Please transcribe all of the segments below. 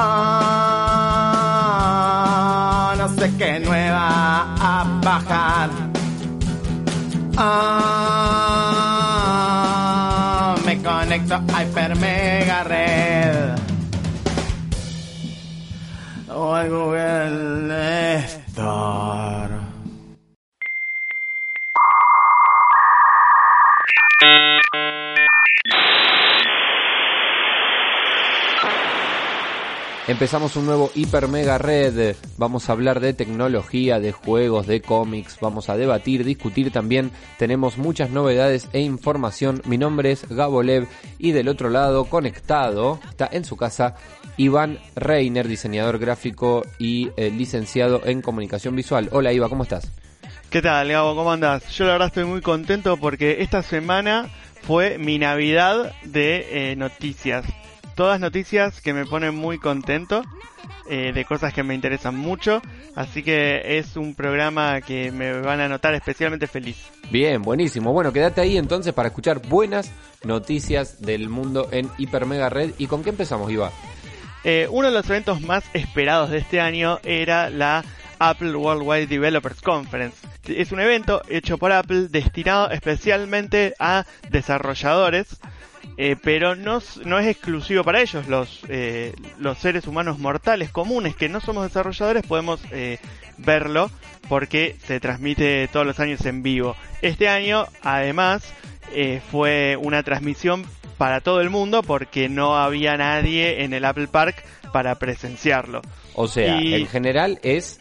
Ah, no sé qué nueva a bajar. Ah, me conecto a Hyper Mega Red. O Google Empezamos un nuevo Hiper Mega Red. Vamos a hablar de tecnología, de juegos, de cómics. Vamos a debatir, discutir también. Tenemos muchas novedades e información. Mi nombre es Gabo Lev y del otro lado, conectado, está en su casa Iván Reiner, diseñador gráfico y eh, licenciado en comunicación visual. Hola Iva, ¿cómo estás? ¿Qué tal, Gabo? ¿Cómo andás? Yo la verdad estoy muy contento porque esta semana fue mi Navidad de eh, noticias todas noticias que me ponen muy contento, eh, de cosas que me interesan mucho, así que es un programa que me van a notar especialmente feliz. Bien, buenísimo. Bueno, quédate ahí entonces para escuchar buenas noticias del mundo en Hiper Mega Red. ¿Y con qué empezamos, Iba? Eh, uno de los eventos más esperados de este año era la Apple Worldwide Developers Conference. Es un evento hecho por Apple destinado especialmente a desarrolladores eh, pero no, no, es exclusivo para ellos. Los, eh, los seres humanos mortales comunes que no somos desarrolladores podemos eh, verlo porque se transmite todos los años en vivo. Este año, además, fue una transmisión para todo el mundo porque no había nadie en el Apple Park para presenciarlo. O sea, en general es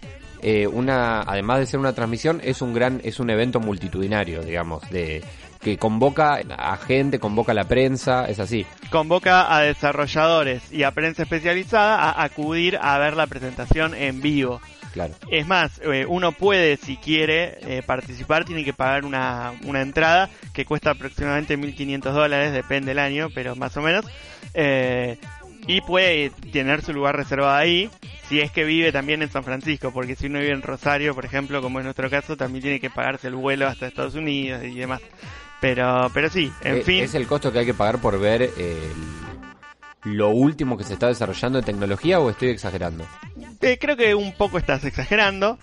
una, además de ser una transmisión, es un gran, es un evento multitudinario, digamos, de que convoca a gente, convoca a la prensa, es así. Convoca a desarrolladores y a prensa especializada a acudir a ver la presentación en vivo. Claro. Es más, eh, uno puede, si quiere eh, participar, tiene que pagar una, una entrada que cuesta aproximadamente 1.500 dólares, depende del año, pero más o menos. Eh, y puede tener su lugar reservado ahí si es que vive también en San Francisco, porque si uno vive en Rosario, por ejemplo, como es nuestro caso, también tiene que pagarse el vuelo hasta Estados Unidos y demás. Pero, pero sí, en eh, fin. ¿Es el costo que hay que pagar por ver lo último que se está desarrollando en tecnología o estoy exagerando? Eh, creo que un poco estás exagerando.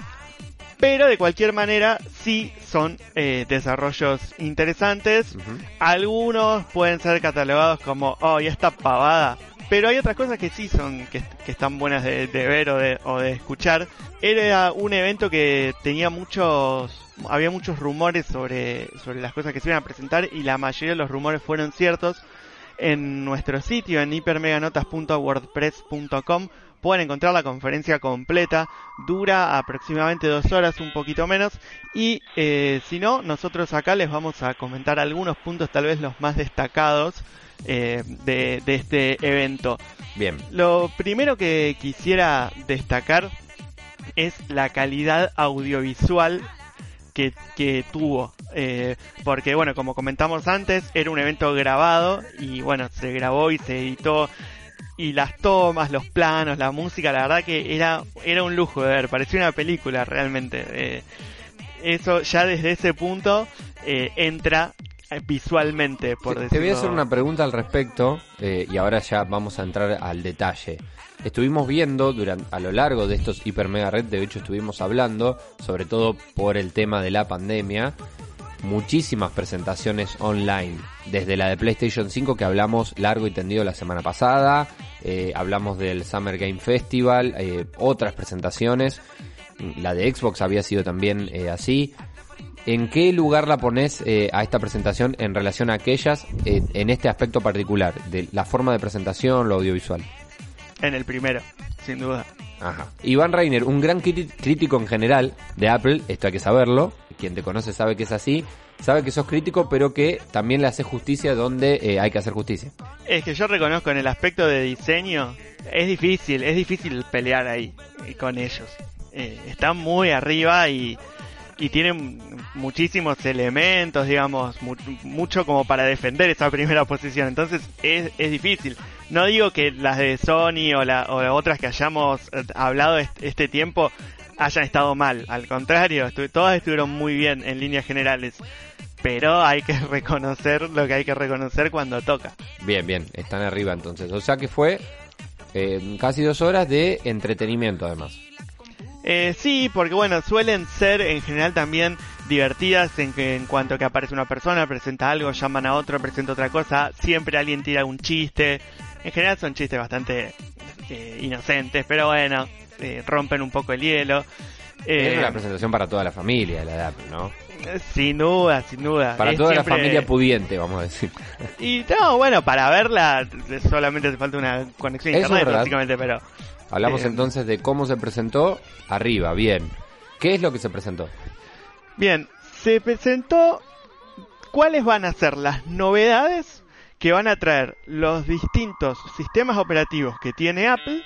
Pero de cualquier manera, sí son eh, desarrollos interesantes. Algunos pueden ser catalogados como, oh, y esta pavada. Pero hay otras cosas que sí son, que, están buenas de, ver o de, o de escuchar. Era un evento que tenía muchos había muchos rumores sobre, sobre las cosas que se iban a presentar y la mayoría de los rumores fueron ciertos. En nuestro sitio, en hipermeganotas.wordpress.com, pueden encontrar la conferencia completa. Dura aproximadamente dos horas, un poquito menos. Y eh, si no, nosotros acá les vamos a comentar algunos puntos, tal vez los más destacados eh, de, de este evento. Bien. Lo primero que quisiera destacar es la calidad audiovisual que, tuvo. Eh, porque, bueno, como comentamos antes, era un evento grabado y, bueno, se grabó y se editó. Y las tomas, los planos, la música, la verdad que era, era un lujo de ver, parecía una película realmente. Eh, eso ya desde ese punto eh, entra visualmente, por decirlo. Te voy a hacer una pregunta al respecto y ahora ya vamos a entrar al detalle estuvimos viendo durante, a lo largo de estos Hiper Mega Red, de hecho estuvimos hablando, sobre todo por el tema de la pandemia, muchísimas presentaciones online, desde la de PlayStation 5 que hablamos largo y tendido la semana pasada, eh, hablamos del Summer Game Festival, eh, otras presentaciones, la de Xbox había sido también eh, así. ¿En qué lugar la pones a esta presentación en relación a aquellas en este aspecto particular, de la forma de presentación, lo audiovisual? En el primero, sin duda. Ajá. Iván Reiner, un gran crítico en general de Apple, esto hay que saberlo, quien te conoce sabe que es así, sabe que sos crítico, pero que también le hace justicia donde eh, hay que hacer justicia. Es que yo reconozco en el aspecto de diseño, es difícil, es difícil pelear ahí eh, con ellos. Eh, están muy arriba y, y tienen muchísimos elementos, digamos, mu- mucho como para defender esa primera posición. Entonces es, es difícil. No digo que las de Sony o, la, o otras que hayamos eh, hablado este tiempo hayan estado mal. Al contrario, estu- todas estuvieron muy bien en líneas generales. Pero hay que reconocer lo que hay que reconocer cuando toca. Bien, bien, están arriba entonces. O sea que fue eh, casi dos horas de entretenimiento además. Eh, sí, porque bueno, suelen ser en general también divertidas en que en cuanto que aparece una persona, presenta algo, llaman a otro, presenta otra cosa, siempre alguien tira un chiste. En general son chistes bastante eh, inocentes, pero bueno, eh, rompen un poco el hielo. Eh, es una presentación para toda la familia la edad, ¿no? sin duda, sin duda. Para Es toda siempre- la familia pudiente, vamos a decir. Y no, bueno, para verla solamente hace falta una conexión a internet, básicamente, pero... Hablamos entonces de cómo se presentó arriba, bien. ¿Qué es lo que se presentó? Bien, se presentó cuáles van a ser las novedades que van a traer los distintos sistemas operativos que tiene Apple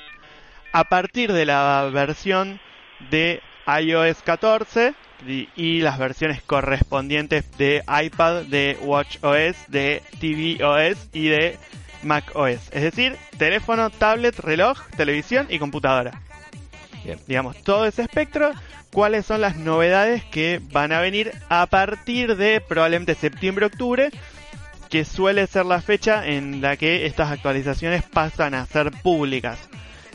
a partir de la versión de iOS 14 y, y las versiones correspondientes de iPad, de WatchOS, de tvOS y de macOS. Es decir, teléfono, tablet, reloj, televisión y computadora Bien. digamos, todo ese espectro, cuáles son las novedades que van a venir a partir de probablemente septiembre-octubre, que suele ser la fecha en la que estas actualizaciones pasan a ser públicas.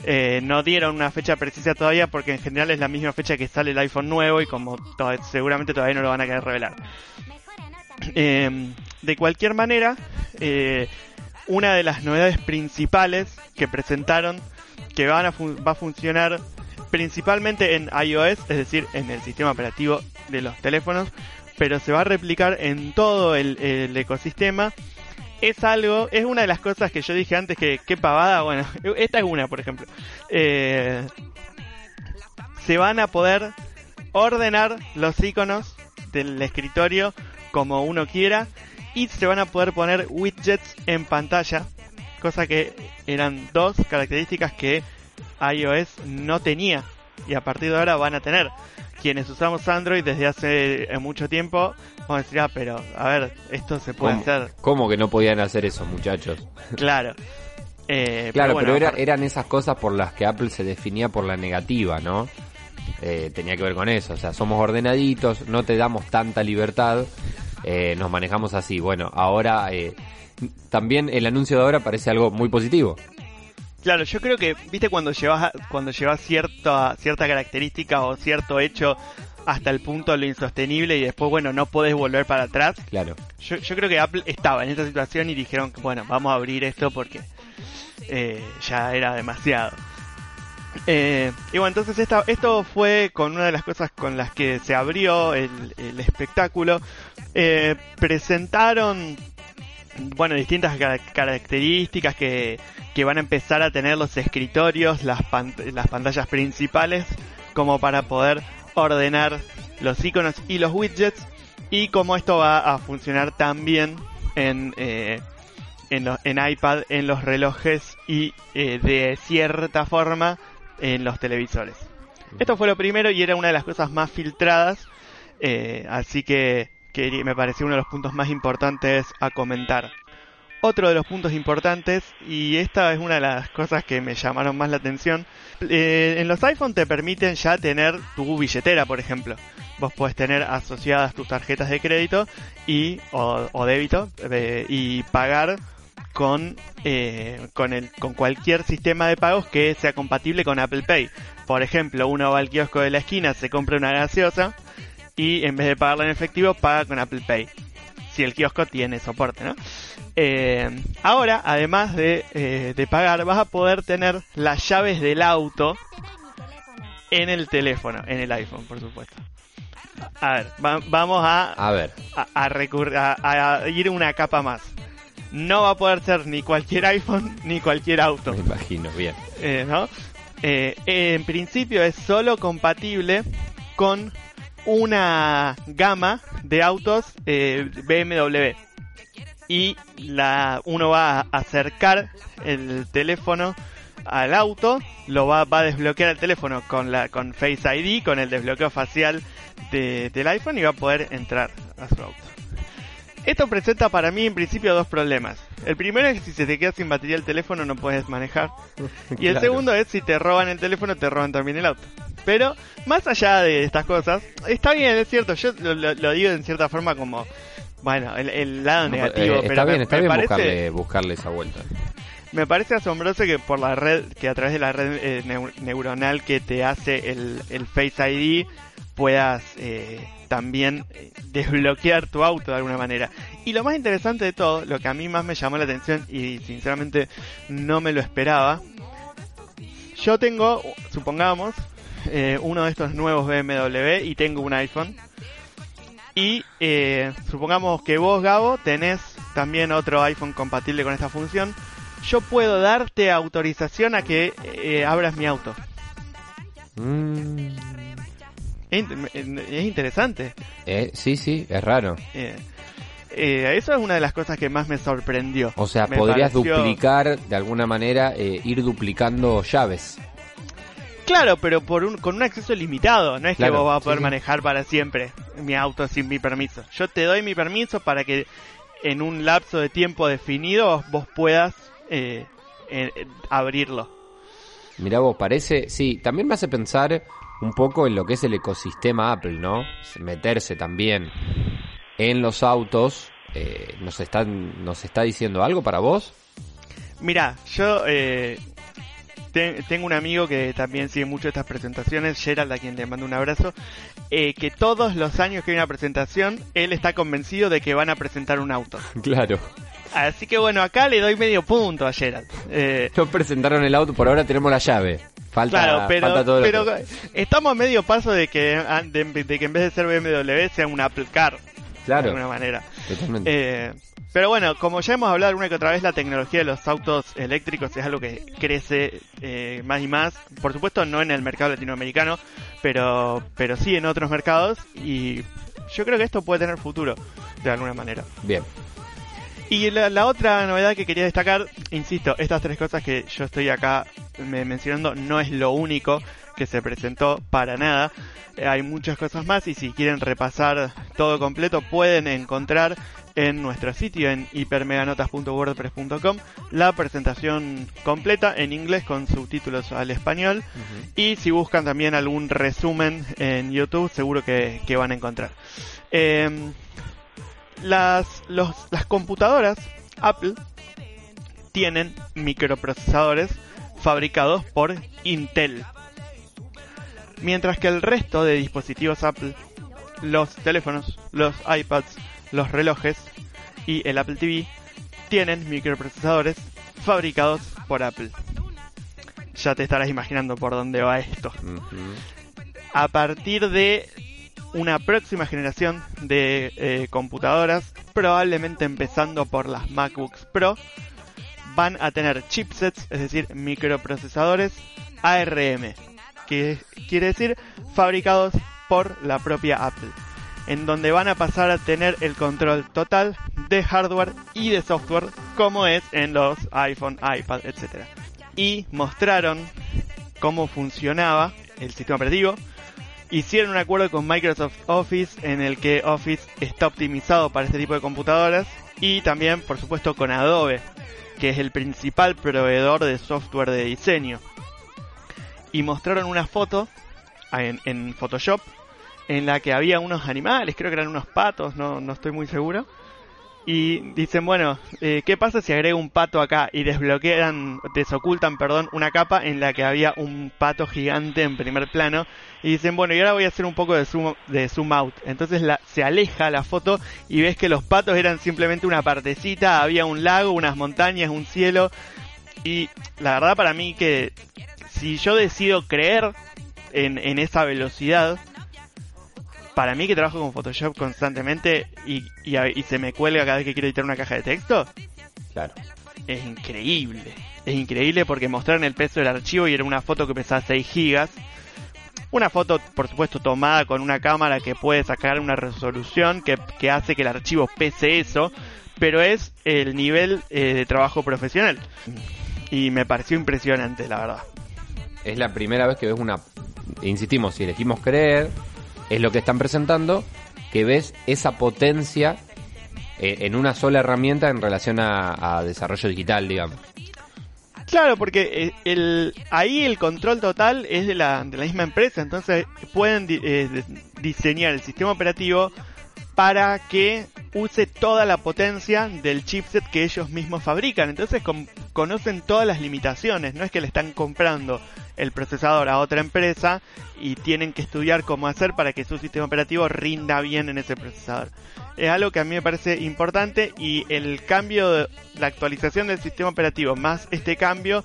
Eh, no dieron una fecha precisa todavía porque en general es la misma fecha que sale el iPhone nuevo y como to- seguramente todavía no lo van a querer revelar. Eh, de cualquier manera, eh, una de las novedades principales que presentaron que van a va a funcionar principalmente en iOS, es decir, en el sistema operativo de los teléfonos, pero se va a replicar en todo el, el ecosistema. Es algo, es una de las cosas que yo dije antes que qué pavada, bueno, esta es una, por ejemplo. Eh, se van a poder ordenar los iconos del escritorio como uno quiera y se van a poder poner widgets en pantalla, cosa que eran dos características que iOS no tenía y a partir de ahora van a tener. Quienes usamos Android desde hace eh, mucho tiempo, vamos a decir, ah, pero a ver, esto se puede ¿Cómo, hacer, cómo que no podían hacer eso, muchachos? claro. Eh, Claro, bueno, pero era- eran esas cosas por las que Apple se definía por la negativa, ¿no? Eh, tenía que ver con eso, o sea, somos ordenaditos, no te damos tanta libertad, eh, nos manejamos así. Bueno, ahora eh, también el anuncio de ahora parece algo muy positivo. Claro, yo creo que, viste, cuando llevas, cuando llevas cierta, cierta característica o cierto hecho hasta el punto de lo insostenible y después, bueno, no podés volver para atrás. Claro. Yo, yo creo que Apple estaba en esta situación y dijeron que, bueno, vamos a abrir esto porque eh, ya era demasiado. Eh, y bueno, entonces esto fue con una de las cosas con las que se abrió el, espectáculo. Eh, presentaron, bueno, distintas ca- características que, que van a empezar a tener los escritorios, las, pan- las pantallas principales, como para poder ordenar los iconos y los widgets y cómo esto va a funcionar también en, eh, en, en iPad, en los relojes y eh, de cierta forma en los televisores. Esto fue lo primero y era una de las cosas más filtradas, eh, así que, que me pareció uno de los puntos más importantes a comentar. Otro de los puntos importantes, y esta es una de las cosas que me llamaron más la atención, eh, en los iPhone te permiten ya tener tu billetera, por ejemplo. Vos podés tener asociadas tus tarjetas de crédito y o, o débito eh, y pagar con eh, con el con cualquier sistema de pagos que sea compatible con Apple Pay. Por ejemplo, uno va al kiosco de la esquina, se compra una gaseosa y en vez de pagarla en efectivo paga con Apple Pay. Si el kiosco tiene soporte, ¿no? Eh, ahora, además de, eh, de pagar, vas a poder tener las llaves del auto en el teléfono, en el iPhone, por supuesto. A ver, va- vamos a, A ver, a ir una capa más. No va a poder ser ni cualquier iPhone ni cualquier auto. me imagino, bien. Eh, ¿no? Eh, en principio es solo compatible con una gama de autos eh, BMW y la uno va a acercar el teléfono al auto, lo va, va a desbloquear el teléfono con la con Face ID, con el desbloqueo facial de- del iPhone y va a poder entrar a su auto. Esto presenta para mí en principio dos problemas. El primero es que si se te queda sin batería el teléfono no puedes manejar. Y el Claro. segundo es si te roban el teléfono, te roban también el auto. Pero, más allá de estas cosas, está bien, es cierto, yo lo, digo en cierta forma como, bueno, el, el lado No, negativo, eh, pero está me, bien, está me bien parece, buscarle, buscarle esa vuelta. me parece asombroso que por la red, que a través de la red eh, neu- neuronal que te hace el, el Face ID, puedas eh, también eh, desbloquear tu auto de alguna manera. Y lo más interesante de todo, lo que a mí más me llamó la atención y sinceramente no me lo esperaba, yo tengo, supongamos, eh, uno de estos nuevos BMW y tengo un iPhone. Y eh, supongamos que vos, Gabo, tenés también otro iPhone compatible con esta función. Yo puedo darte autorización a que eh, abras mi auto. Mm, Es, in- es interesante. eh, sí, sí, es raro. Eh, eh, eso es una de las cosas que más me sorprendió. O sea, Me podrías pareció- duplicar de alguna manera, eh, ir duplicando llaves. Claro, pero por un, con un acceso limitado. No es Claro, que vos vas a poder sí. manejar para siempre mi auto sin mi permiso. Yo te doy mi permiso para que en un lapso de tiempo definido vos puedas eh, eh, abrirlo. Mirá vos, parece, sí, también me hace pensar un poco en lo que es el ecosistema Apple, ¿no? Meterse también en los autos, eh, ¿nos, están, ¿nos está diciendo algo para vos? Mira, yo eh, te- tengo un amigo que también sigue mucho estas presentaciones, Gerald, a quien le mando un abrazo, eh, que todos los años que hay una presentación, él está convencido de que van a presentar un auto. Claro. Así que bueno, acá le doy medio punto a Gerald. Eh, No presentaron el auto, por ahora tenemos la llave. Falta, claro, pero, falta todo lo pero estamos a medio paso de que, de, de que en vez de ser BMW sea un Apple Car, de Claro, alguna manera. totalmente. Eh, pero bueno, como ya hemos hablado una que otra vez, la tecnología de los autos eléctricos es algo que crece eh, más y más. Por supuesto, no en el mercado latinoamericano, pero, pero sí en otros mercados. Y yo creo que esto puede tener futuro, de alguna manera. Bien. Y la, la otra novedad que quería destacar, insisto, estas tres cosas que yo estoy acá me- mencionando no es lo único que se presentó para nada. Eh, hay muchas cosas más y si quieren repasar todo completo pueden encontrar en nuestro sitio en hipermeganotas.wordpress.com la presentación completa en inglés con subtítulos al español y si buscan también algún resumen en YouTube seguro que, que van a encontrar. Em, las, los, las computadoras Apple tienen microprocesadores fabricados por Intel. Mientras que el resto de dispositivos Apple, los teléfonos, los iPads, los relojes y el Apple TV tienen microprocesadores fabricados por Apple. Ya te estarás imaginando por dónde va esto a partir de una próxima generación de eh, computadoras, probablemente empezando por las MacBooks Pro, van a tener chipsets, es decir, microprocesadores ARM, que quiere decir fabricados por la propia Apple, en donde van a pasar a tener el control total de hardware y de software, como es en los iPhone, iPad, etc. Y mostraron cómo funcionaba el sistema operativo, hicieron un acuerdo con Microsoft Office en el que Office está optimizado para este tipo de computadoras y también por supuesto con Adobe que es el principal proveedor de software de diseño. Y mostraron una foto en, Photoshop en la que había unos animales creo que eran unos patos no, no estoy muy seguro y dicen, bueno, eh, ¿qué pasa si agrego un pato acá? Y desbloquean, desocultan, perdón, una capa en la que había un pato gigante en primer plano. Y dicen, bueno, y ahora voy a hacer un poco de zoom, de zoom out. Entonces la, se aleja la foto y ves que los patos eran simplemente una partecita, había un lago, unas montañas, un cielo. Y la verdad para mí que si yo decido creer en, en esa velocidad, para mí que trabajo con Photoshop constantemente y, y, a- y se me cuelga cada vez que quiero editar una caja de texto, Claro. es increíble. Es increíble porque mostraron el peso del archivo y era una foto que pesaba 6 gigas. Una foto, por supuesto, tomada con una cámara que puede sacar una resolución que, que hace que el archivo pese eso, pero es el nivel eh, de trabajo profesional. Y me pareció impresionante, la verdad. Es la primera vez que ves una... Insistimos, si elegimos creer, es lo que están presentando, que ves esa potencia eh, en una sola herramienta en relación a, desarrollo digital, digamos. Claro, porque eh, el, ahí el control total es de la, de la misma empresa, entonces pueden eh, diseñar el sistema operativo para que use toda la potencia del chipset que ellos mismos fabrican. Entonces con- conocen todas las limitaciones, no es que le están comprando el procesador a otra empresa y tienen que estudiar cómo hacer para que su sistema operativo rinda bien en ese procesador. Es algo que a mí me parece importante y el cambio, de, la actualización del sistema operativo más este cambio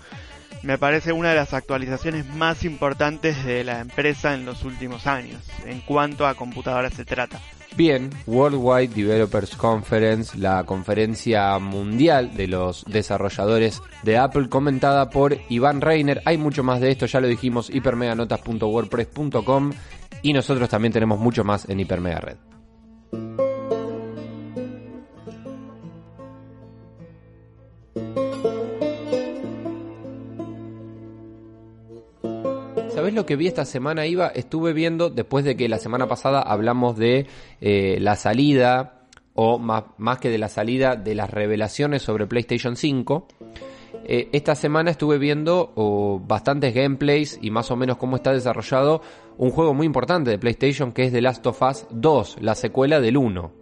me parece una de las actualizaciones más importantes de la empresa en los últimos años, en cuanto a computadoras se trata. Bien, Worldwide Developers Conference, la conferencia mundial de los desarrolladores de Apple, comentada por Iván Reiner. Hay mucho más de esto, ya lo dijimos, hipermeganotas.wordpress.com y nosotros también tenemos mucho más en Hipermega Red. ¿Sabés lo que vi esta semana, Iba? Estuve viendo, después de que la semana pasada hablamos de eh, la salida, o más, más que de la salida, de las revelaciones sobre PlayStation 5. Eh, esta semana estuve viendo oh, bastantes gameplays y más o menos cómo está desarrollado un juego muy importante de PlayStation que es The Last of Us 2, la secuela del 1.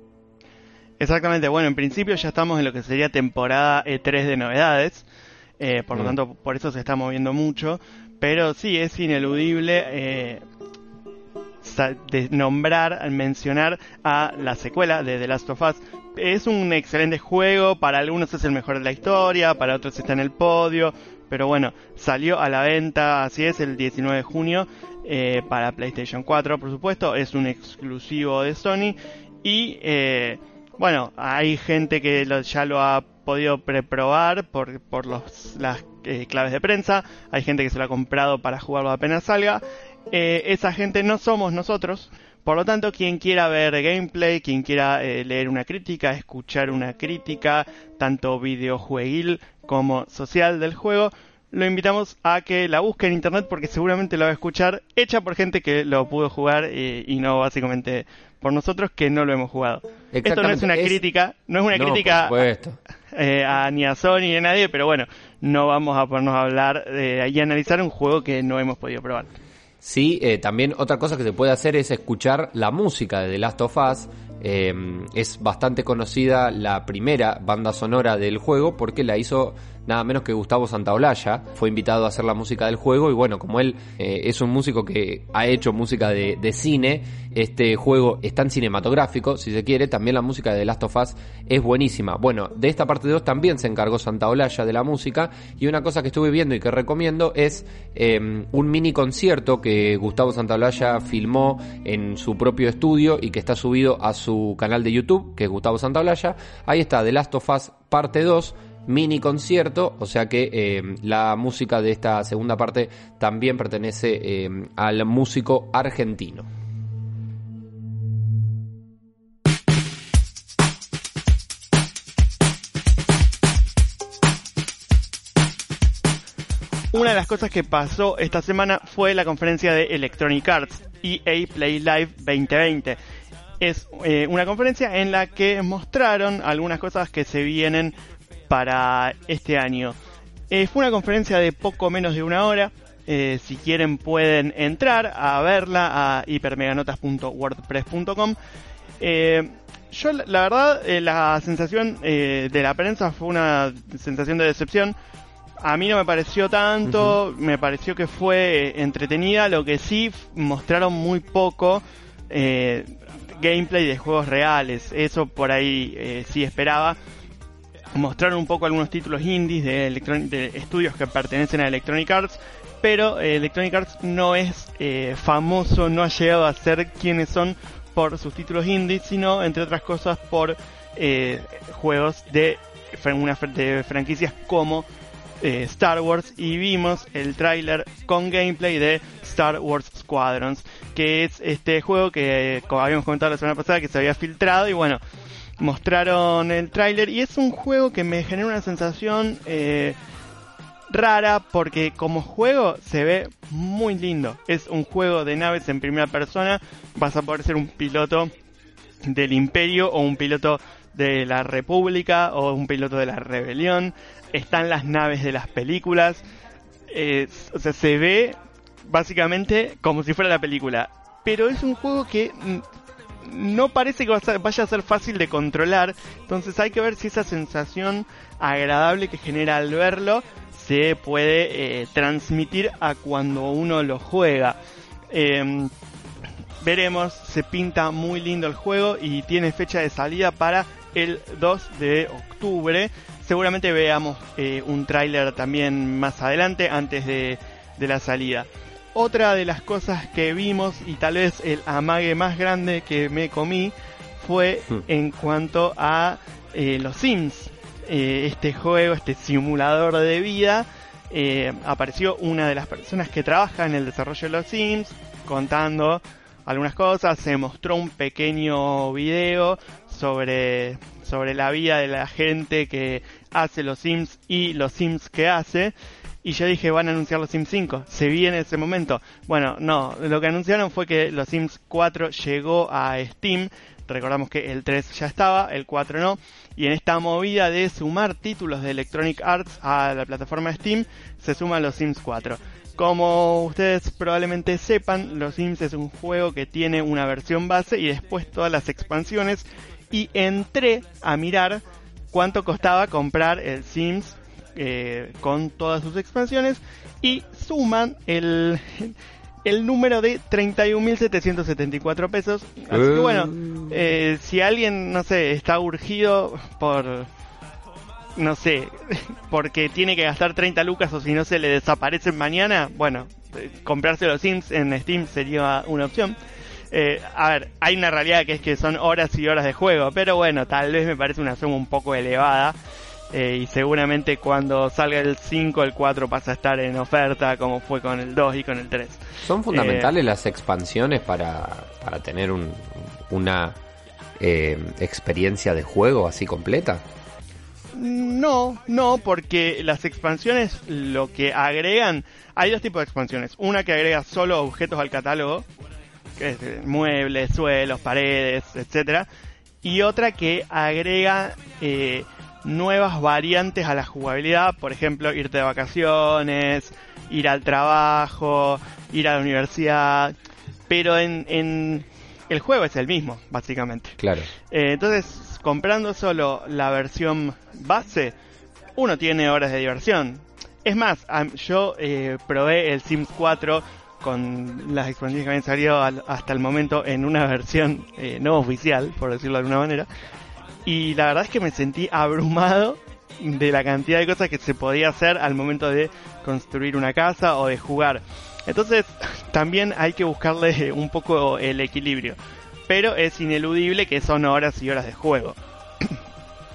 Exactamente, bueno, en principio ya estamos en lo que sería temporada E3 de novedades, eh, por lo Mm. tanto por eso se está moviendo mucho, pero sí es ineludible eh, de nombrar, mencionar a la secuela de The Last of Us. Es un excelente juego, para algunos es el mejor de la historia, para otros está en el podio, pero bueno, salió a la venta, así es, el 19 de junio eh, para PlayStation 4, por supuesto, es un exclusivo de Sony y eh, bueno, hay gente que ya lo ha podido preprobar por, por los, las eh, claves de prensa, hay gente que se lo ha comprado para jugarlo apenas salga, eh, esa gente no somos nosotros, por lo tanto, quien quiera ver gameplay, quien quiera eh, leer una crítica, escuchar una crítica, tanto videojueguil como social del juego, lo invitamos a que la busque en internet porque seguramente la va a escuchar hecha por gente que lo pudo jugar y no básicamente por nosotros que no lo hemos jugado. Esto no es una Es- crítica, no es una No, crítica eh, a, ni a Sony ni a nadie, pero bueno, no vamos a ponernos a hablar eh, y analizar un juego que no hemos podido probar. Sí, eh, también otra cosa que se puede hacer es escuchar la música de The Last of Us. Eh, es bastante conocida la primera banda sonora del juego porque la hizo nada menos que Gustavo Santaolalla. Fue invitado a hacer la música del juego y bueno, como él eh, es un músico que ha hecho música de, cine, este juego es tan cinematográfico, si se quiere, también la música de The Last of Us es buenísima. Bueno, de esta parte 2 también se encargó Santaolalla de la música y una cosa que estuve viendo y que recomiendo es eh, un mini concierto que Gustavo Santaolalla filmó en su propio estudio y que está subido a su canal de YouTube, que es Gustavo Santaolalla. Ahí está, The Last of Us parte 2 mini concierto, o sea que eh, la música de esta segunda parte también pertenece eh, al músico argentino. Una de las cosas que pasó esta semana fue la conferencia de Electronic Arts EA Play Live 2020. Es eh, una conferencia en la que mostraron algunas cosas que se vienen para este año. Eh, fue una conferencia de poco menos de una hora. Eh, si quieren pueden entrar a verla a hipermeganotas.wordpress.com. Eh, yo la verdad la sensación de la prensa fue una sensación de decepción. A mí no me pareció tanto, me pareció que fue entretenida, lo que sí mostraron muy poco eh, gameplay de juegos reales, eso por ahí eh, sí esperaba. Mostraron un poco algunos títulos indies de, estudios que pertenecen a Electronic Arts, pero eh, Electronic Arts no es eh, famoso, no ha llegado a ser quienes son por sus títulos indies, sino entre otras cosas por juegos de, una de franquicias como Star Wars. Y vimos el tráiler con gameplay de Star Wars Squadrons, que es este juego que, como habíamos comentado la semana pasada, que se había filtrado y bueno, mostraron el tráiler y es un juego que me genera una sensación eh, rara porque como juego se ve muy lindo. Es un juego de naves en primera persona, vas a poder ser un piloto del imperio o un piloto de la república o un piloto de la rebelión. Están las naves de las películas. o sea, se ve básicamente como si fuera la película. Pero es un juego que no parece que vaya a ser fácil de controlar. Entonces hay que ver si esa sensación agradable que genera al verlo se puede eh, transmitir a cuando uno lo juega. Em, veremos, se pinta muy lindo el juego y tiene fecha de salida para el 2 de octubre. Seguramente veamos eh, un tráiler también más adelante, antes de, de la salida. Otra de las cosas que vimos y tal vez el amague más grande que me comí fue hmm. en cuanto a eh, los Sims. Eh, este juego, este simulador de vida, eh, apareció una de las personas que trabaja en el desarrollo de los Sims contando algunas cosas, se mostró un pequeño video sobre, sobre la vida de la gente que hace los Sims y los Sims que hace y yo dije, van a anunciar los Sims 5. Se viene ese momento. Bueno, no, lo que anunciaron fue que los Sims 4 llegó a Steam. Recordamos que el 3 ya estaba, el 4 no. Y en esta movida de sumar títulos de Electronic Arts a la plataforma Steam, se suman los Sims 4. Como ustedes probablemente sepan, Los Sims es un juego que tiene una versión base y después todas las expansiones. Y entré a mirar cuánto costaba comprar el Sims eh, con todas sus expansiones y suman el, el número de 31.774 pesos. Así que bueno, eh, si alguien, no sé, está urgido por, no sé, porque tiene que gastar 30 lucas o si no se le desaparecen mañana, bueno, eh, comprarse los Sims en Steam sería una opción. a ver, hay una realidad que es que son horas y horas de juego, pero bueno, tal vez me parece una suma un poco elevada. Eh, y seguramente cuando salga el 5, el 4 pasa a estar en oferta, como fue con el 2 y con el 3. ¿Son fundamentales eh, las expansiones para, para tener una eh, experiencia de juego así completa? No, no, porque las expansiones lo que agregan, hay dos tipos de expansiones. Una que agrega solo objetos al catálogo, que es muebles, suelos, paredes, etcétera, y otra que agrega eh, nuevas variantes a la jugabilidad, por ejemplo, irte de vacaciones, ir al trabajo, ir a la universidad, pero en, en el juego es el mismo, básicamente. Claro. Eh, entonces, comprando solo la versión base, uno tiene horas de diversión. Es más, yo eh, probé el Sims 4 con las expansiones que habían salido hasta el momento en una versión eh, no oficial, por decirlo de alguna manera y la verdad es que me sentí abrumado de la cantidad de cosas que se podía hacer al momento de construir una casa o de jugar. Entonces también hay que buscarle un poco el equilibrio. Pero es ineludible que son horas y horas de juego.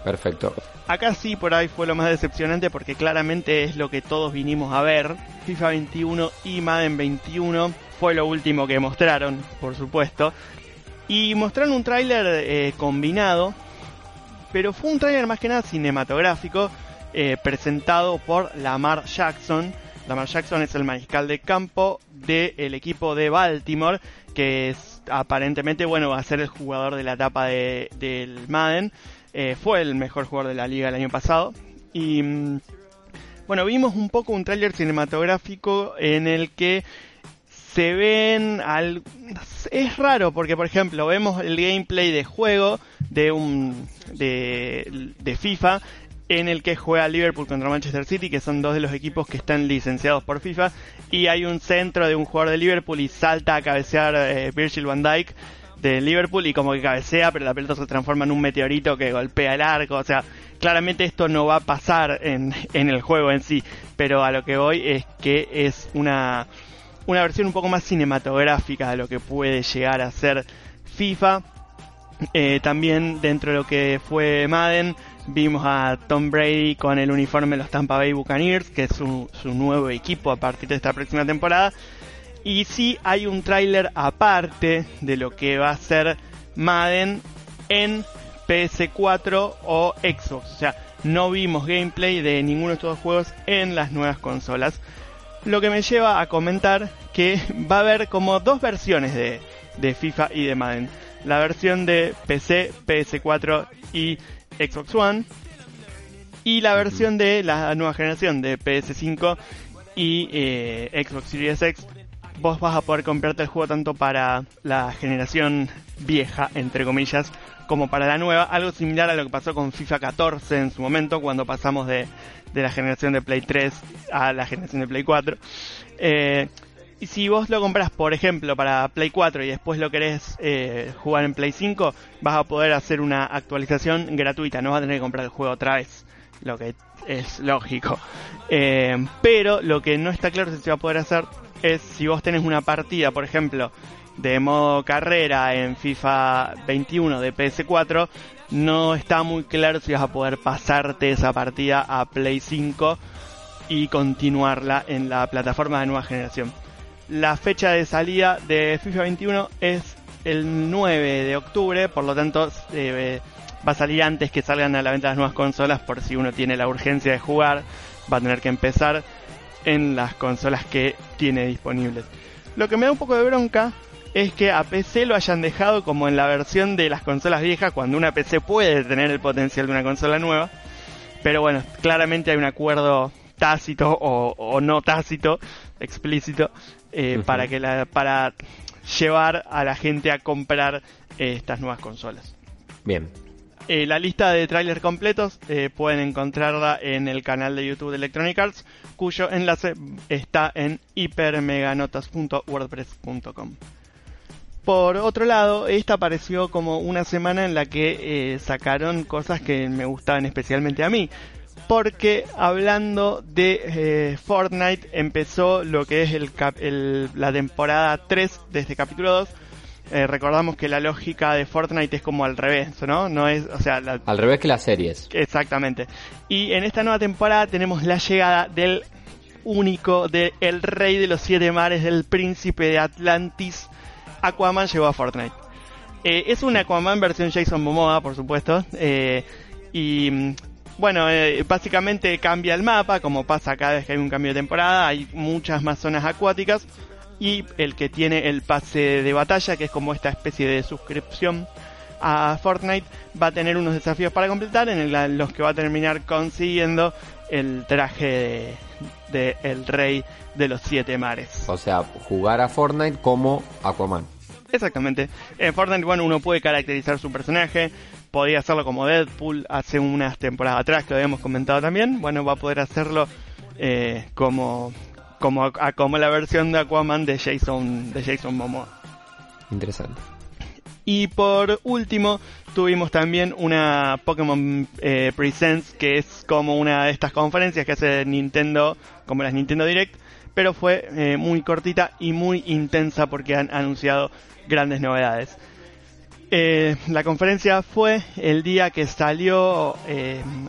Perfecto. Acá sí por ahí fue lo más decepcionante porque claramente es lo que todos vinimos a ver. FIFA 21 y Madden 21 fue lo último que mostraron, por supuesto. Y mostraron un tráiler eh, combinado pero fue un trailer más que nada cinematográfico eh, presentado por Lamar Jackson. Lamar Jackson es el mariscal de campo del equipo de Baltimore, que es, aparentemente bueno va a ser el jugador de la etapa de, del Madden. Eh, fue el mejor jugador de la liga el año pasado. Y mm, bueno, vimos un poco un tráiler cinematográfico en el que se ven al... es raro porque por ejemplo vemos el gameplay de juego de un de, de FIFA en el que juega Liverpool contra Manchester City, que son dos de los equipos que están licenciados por FIFA, y hay un centro de un jugador de Liverpool y salta a cabecear eh, Virgil van Dijk de Liverpool y como que cabecea, pero la pelota se transforma en un meteorito que golpea el arco, o sea, claramente esto no va a pasar en, en el juego en sí, pero a lo que voy es que es una una versión un poco más cinematográfica de lo que puede llegar a ser FIFA. Eh, también dentro de lo que fue Madden vimos a Tom Brady con el uniforme de los Tampa Bay Buccaneers, que es su, su nuevo equipo a partir de esta próxima temporada. Y sí hay un tráiler aparte de lo que va a ser Madden en PS4 o Xbox. O sea, no vimos gameplay de ninguno de estos juegos en las nuevas consolas. Lo que me lleva a comentar que va a haber como dos versiones de, de FIFA y de Madden. La versión de PC, PS4 y Xbox One. Y la versión de la nueva generación de PS5 y eh, Xbox Series X vos vas a poder comprarte el juego tanto para la generación vieja, entre comillas, como para la nueva. Algo similar a lo que pasó con FIFA 14 en su momento, cuando pasamos de, de la generación de Play 3 a la generación de Play 4. Eh, y si vos lo compras, por ejemplo, para Play 4 y después lo querés eh, jugar en Play 5, vas a poder hacer una actualización gratuita, no vas a tener que comprar el juego otra vez, lo que es lógico. Eh, pero lo que no está claro si se va a poder hacer es si vos tenés una partida, por ejemplo, de modo carrera en FIFA 21 de PS4, no está muy claro si vas a poder pasarte esa partida a Play 5 y continuarla en la plataforma de nueva generación. La fecha de salida de FIFA 21 es el 9 de octubre, por lo tanto eh, va a salir antes que salgan a la venta las nuevas consolas por si uno tiene la urgencia de jugar, va a tener que empezar en las consolas que tiene disponibles. Lo que me da un poco de bronca es que a PC lo hayan dejado como en la versión de las consolas viejas, cuando una PC puede tener el potencial de una consola nueva. Pero bueno, claramente hay un acuerdo tácito o, no tácito, explícito, eh, para que la, para llevar a la gente a comprar eh, estas nuevas consolas. Bien, eh, la lista de trailers completos pueden encontrarla en el canal de YouTube de Electronic Arts, cuyo enlace está en hipermeganotas.wordpress.com. Por otro lado, esta pareció como una semana en la que eh, sacaron cosas que me gustaban especialmente a mí. Porque hablando de Fortnite empezó lo que es el, la temporada 3 de este capítulo 2 eh, recordamos que la lógica de Fortnite es como al revés, ¿no? No es, o sea, al revés que las series. Exactamente. Y en esta nueva temporada tenemos la llegada del único, del el rey de los siete mares, del príncipe de Atlantis. Aquaman llegó a Fortnite. Eh, es un Aquaman versión Jason Momoa, por supuesto. Eh, y bueno, básicamente cambia el mapa, como pasa cada vez que hay un cambio de temporada. Hay muchas más zonas acuáticas y el que tiene el pase de batalla, que es como esta especie de suscripción a Fortnite, va a tener unos desafíos para completar en los que va a terminar consiguiendo el traje de, el rey de los siete mares. O sea, jugar a Fortnite como Aquaman. Exactamente. En Fortnite, bueno, uno puede caracterizar su personaje. Podía hacerlo como Deadpool hace unas temporadas atrás, que lo habíamos comentado también. Bueno, va a poder hacerlo eh, como como, a, como la versión de Aquaman de Jason, de Jason Momoa. Interesante. Y por último, tuvimos también una Pokémon eh, Presents, que es como una de estas conferencias que hace Nintendo, como las Nintendo Direct, pero fue eh, muy cortita y muy intensa porque han anunciado grandes novedades. Eh, la conferencia fue el día que salió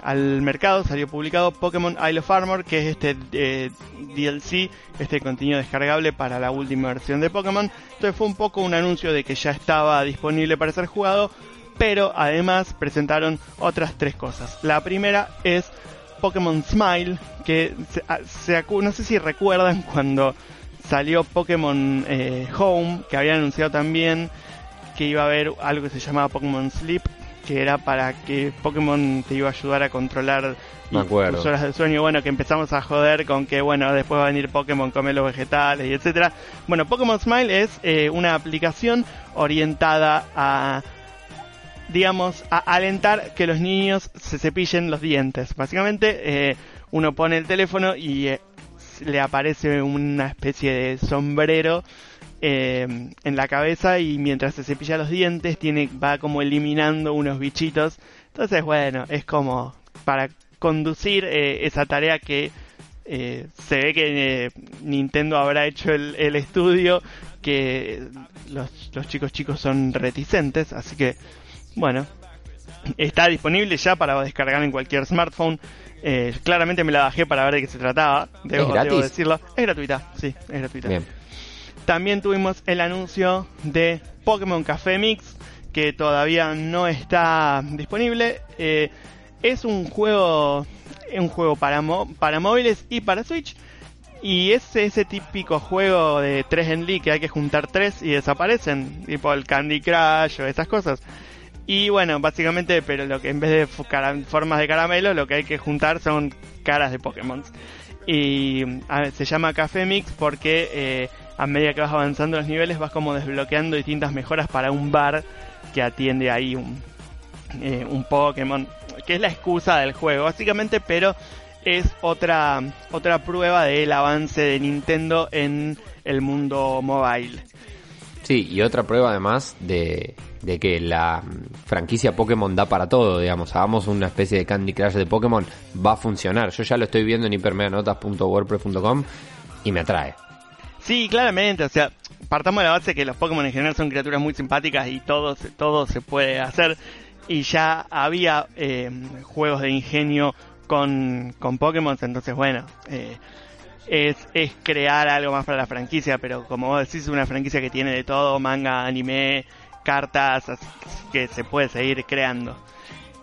al mercado, salió publicado Pokémon Isle of Armor, que es este DLC, este contenido descargable para la última versión de Pokémon. Entonces fue un poco un anuncio de que ya estaba disponible para ser jugado, pero además presentaron otras tres cosas. La primera es Pokémon Smile, que se, no sé si recuerdan cuando salió Pokémon Home, que habían anunciado también que iba a haber algo que se llamaba Pokémon Sleep, que era para que Pokémon te iba a ayudar a controlar tus horas de sueño. Bueno, que empezamos a joder con que, bueno, después va a venir Pokémon come los vegetales y etcétera. Bueno, Pokémon Smile es eh, una aplicación orientada a digamos, a alentar que los niños se cepillen los dientes. Básicamente, eh, uno pone el teléfono y eh, le aparece una especie de sombrero eh, en la cabeza y mientras se cepilla los dientes tiene va como eliminando unos bichitos. Entonces, bueno, es como para conducir eh, esa tarea que eh, se ve que Nintendo habrá hecho el, estudio que los chicos chicos son reticentes, así que bueno, está disponible ya para descargar en cualquier smartphone. claramente me la bajé para ver de qué se trataba. Debo, ¿Es debo decirlo. Es gratuita, sí, es gratuita. Bien. También tuvimos el anuncio de Pokémon Café Mix, que todavía no está disponible. Eh, es un juego, un juego para, para móviles y para Switch. Y es ese típico juego de 3 en que hay que juntar 3 y desaparecen, tipo el Candy Crush o esas cosas. Y bueno, básicamente, pero lo que en vez de formas de caramelo, lo que hay que juntar son caras de Pokémon. Y se llama Café Mix porque eh, a medida que vas avanzando los niveles vas como desbloqueando distintas mejoras para un bar que atiende ahí un, eh, un Pokémon, que es la excusa del juego, básicamente, pero es otra, otra prueba del avance de Nintendo en el mundo mobile. Sí, y otra prueba además de, de que la franquicia Pokémon da para todo, digamos, hagamos una especie de Candy Crush de Pokémon, va a funcionar. Yo ya lo estoy viendo en hipermeganotas.wordpress.com y me atrae. Sí, claramente, o sea, partamos de la base que los Pokémon en general son criaturas muy simpáticas y todo, todo se puede hacer. Y ya había eh, juegos de ingenio con, con Pokémon, entonces bueno, eh, es, es crear algo más para la franquicia, pero como vos decís, es una franquicia que tiene de todo, manga, anime, cartas, que se puede seguir creando.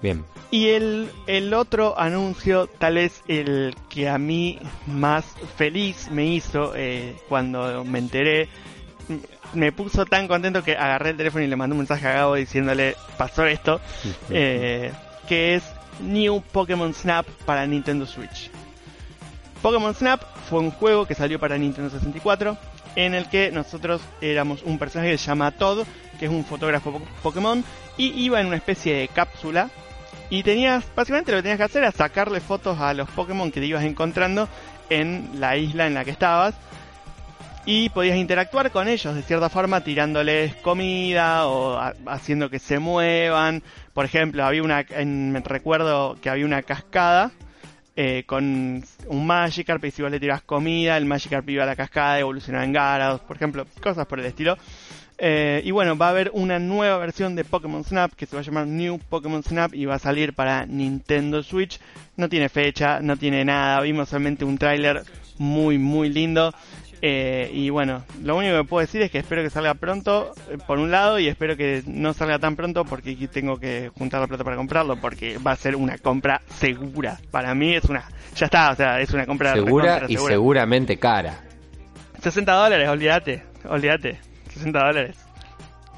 Bien. Y el, el otro anuncio, tal vez el que a mí más feliz me hizo eh, cuando me enteré, me puso tan contento que agarré el teléfono y le mandé un mensaje a Gabo diciéndole, pasó esto, eh, que es New Pokémon Snap para Nintendo Switch. Pokémon Snap fue un juego que salió para Nintendo 64 en el que nosotros éramos un personaje que se llama Todd, que es un fotógrafo Pokémon, y iba en una especie de cápsula y tenías, básicamente lo que tenías que hacer era sacarle fotos a los Pokémon que te ibas encontrando en la isla en la que estabas. Y podías interactuar con ellos de cierta forma tirándoles comida o haciendo que se muevan. Por ejemplo, había una, en, recuerdo que había una cascada eh, con un Magikarp y si vos le tiras comida, el Magikarp iba a la cascada evolucionaba en Garados, por ejemplo, cosas por el estilo. Eh, y bueno, va a haber una nueva versión de Pokémon Snap que se va a llamar New Pokémon Snap y va a salir para Nintendo Switch. No tiene fecha, no tiene nada, vimos solamente un tráiler muy muy lindo. Eh, y bueno, lo único que puedo decir es que espero que salga pronto, eh, por un lado, y espero que no salga tan pronto porque tengo que juntar la plata para comprarlo, porque va a ser una compra segura. Para mí es una, ya está, o sea, es una compra segura y seguramente cara. 60 dólares, olvídate, olvídate. 60 dólares.